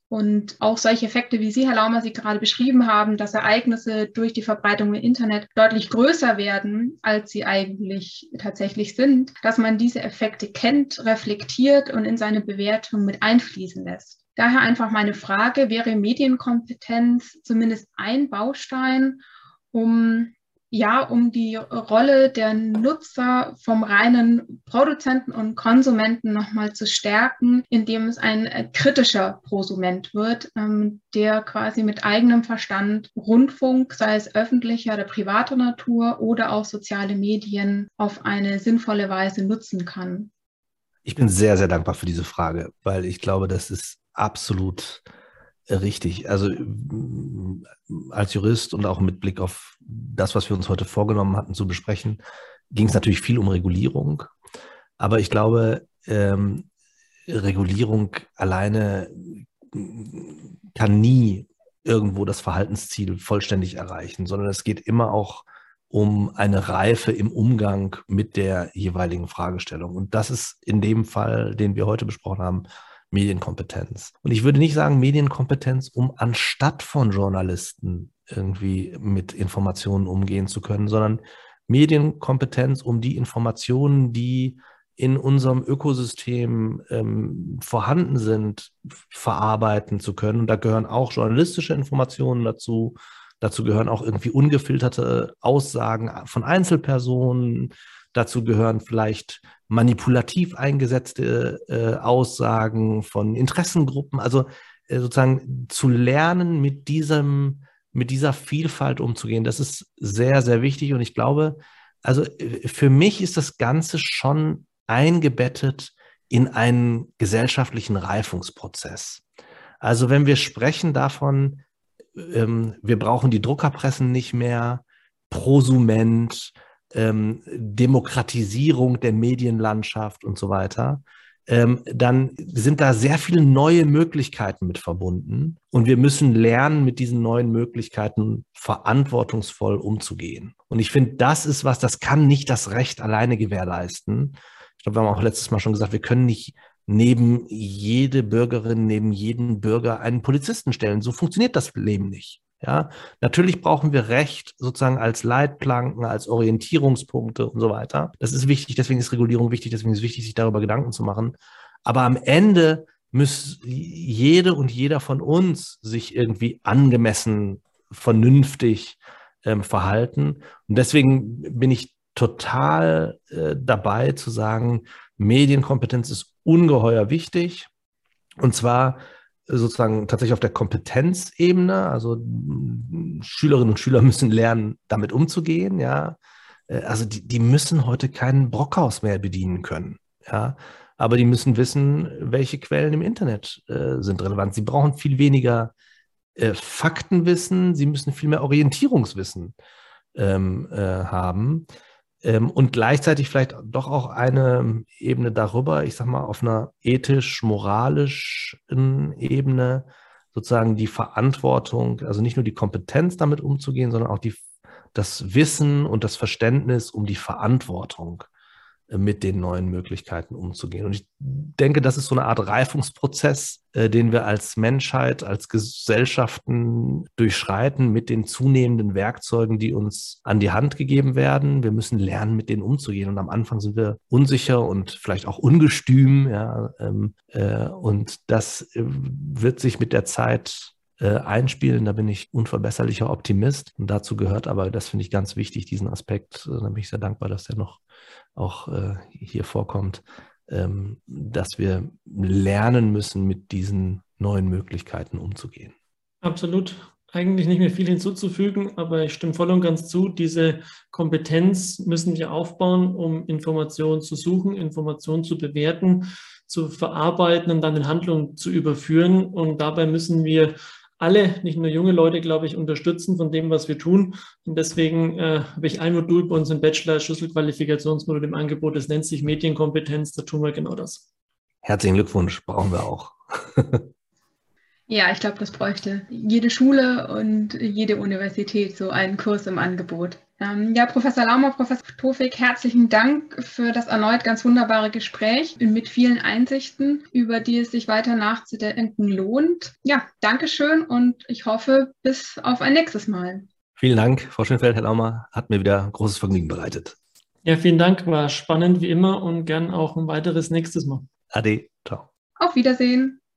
und auch solche Effekte, wie Sie, Herr Laumer, Sie gerade beschrieben haben, dass Ereignisse durch die Verbreitung im Internet deutlich größer werden, als sie eigentlich tatsächlich sind, dass man diese Effekte kennt, reflektiert und in seine Bewertung mit einfließen lässt. Daher einfach meine Frage, wäre Medienkompetenz zumindest ein Baustein, um ja, um die Rolle der Nutzer vom reinen Produzenten und Konsumenten nochmal zu stärken, indem es ein äh, kritischer Prosument wird, ähm, der quasi mit eigenem Verstand Rundfunk, sei es öffentlicher oder privater Natur oder auch soziale Medien auf eine sinnvolle Weise nutzen kann. Ich bin sehr, sehr dankbar für diese Frage, weil ich glaube, das ist absolut Richtig. Also als Jurist und auch mit Blick auf das, was wir uns heute vorgenommen hatten zu besprechen, ging es natürlich viel um Regulierung. Aber ich glaube, ähm, Regulierung alleine kann nie irgendwo das Verhaltensziel vollständig erreichen, sondern es geht immer auch um eine Reife im Umgang mit der jeweiligen Fragestellung. Und das ist in dem Fall, den wir heute besprochen haben, Medienkompetenz. Und ich würde nicht sagen Medienkompetenz, um anstatt von Journalisten irgendwie mit Informationen umgehen zu können, sondern Medienkompetenz, um die Informationen, die in unserem Ökosystem ähm, vorhanden sind, verarbeiten zu können. Und da gehören auch journalistische Informationen dazu. Dazu gehören auch irgendwie ungefilterte Aussagen von Einzelpersonen. Dazu gehören vielleicht manipulativ eingesetzte äh, Aussagen von Interessengruppen. Also äh, sozusagen zu lernen, mit diesem, mit dieser Vielfalt umzugehen, das ist sehr, sehr wichtig. Und ich glaube, also äh, für mich ist das Ganze schon eingebettet in einen gesellschaftlichen Reifungsprozess. Also wenn wir sprechen davon, ähm, wir brauchen die Druckerpressen nicht mehr, Prosument, ähm, Demokratisierung der Medienlandschaft und so weiter, ähm, dann sind da sehr viele neue Möglichkeiten mit verbunden. Und wir müssen lernen, mit diesen neuen Möglichkeiten verantwortungsvoll umzugehen. Und ich finde, das ist was, das kann nicht das Recht alleine gewährleisten. Ich glaube, wir haben auch letztes Mal schon gesagt, wir können nicht neben jede Bürgerin, neben jeden Bürger einen Polizisten stellen. So funktioniert das Leben nicht. Ja, natürlich brauchen wir Recht sozusagen als Leitplanken, als Orientierungspunkte und so weiter. Das ist wichtig, deswegen ist Regulierung wichtig, deswegen ist es wichtig, sich darüber Gedanken zu machen. Aber am Ende muss jede und jeder von uns sich irgendwie angemessen, vernünftig ähm, verhalten. Und deswegen bin ich total äh, dabei zu sagen, Medienkompetenz ist ungeheuer wichtig. Und zwar sozusagen tatsächlich auf der Kompetenzebene. Also Schülerinnen und Schüler müssen lernen, damit umzugehen. Ja, äh, also die, die müssen heute keinen Brockhaus mehr bedienen können. Ja, aber die müssen wissen, welche Quellen im Internet äh, sind relevant. Sie brauchen viel weniger äh, Faktenwissen. Sie müssen viel mehr Orientierungswissen ähm, äh, haben. Ähm, und gleichzeitig vielleicht doch auch eine Ebene darüber, ich sag mal, auf einer ethisch-moralischen Ebene sozusagen die Verantwortung, also nicht nur die Kompetenz damit umzugehen, sondern auch die, das Wissen und das Verständnis um die Verantwortung mit den neuen Möglichkeiten umzugehen. Und ich denke, das ist so eine Art Reifungsprozess, äh, den wir als Menschheit, als Gesellschaften durchschreiten mit den zunehmenden Werkzeugen, die uns an die Hand gegeben werden. Wir müssen lernen, mit denen umzugehen. Und am Anfang sind wir unsicher und vielleicht auch ungestüm. Ja, ähm, äh, und das äh, wird sich mit der Zeit äh, einspielen. Da bin ich unverbesserlicher Optimist. Und dazu gehört aber, das finde ich ganz wichtig, diesen Aspekt. Äh, da bin ich sehr dankbar, dass der noch auch äh, hier vorkommt, ähm, dass wir lernen müssen, mit diesen neuen Möglichkeiten umzugehen. Absolut. Eigentlich nicht mehr viel hinzuzufügen, aber ich stimme voll und ganz zu. Diese Kompetenz müssen wir aufbauen, um Informationen zu suchen, Informationen zu bewerten, zu verarbeiten und dann in Handlungen zu überführen. Und dabei müssen wir alle, nicht nur junge Leute, glaube ich, unterstützen von dem, was wir tun. Und deswegen äh, habe ich ein Modul bei uns im Bachelor, Schlüsselqualifikationsmodul im Angebot, das nennt sich Medienkompetenz, da tun wir genau das. Herzlichen Glückwunsch, brauchen wir auch. ja, ich glaube, das bräuchte jede Schule und jede Universität so einen Kurs im Angebot. Ähm, ja, Professor Laumer, Professor Tofik, herzlichen Dank für das erneut ganz wunderbare Gespräch mit vielen Einsichten, über die es sich weiter nachzudenken lohnt. Ja, Dankeschön und ich hoffe, bis auf ein nächstes Mal. Vielen Dank, Frau Schönfeld, Herr Laumer, hat mir wieder großes Vergnügen bereitet. Ja, vielen Dank, war spannend wie immer und gern auch ein weiteres nächstes Mal. Ade, ciao. Auf Wiedersehen.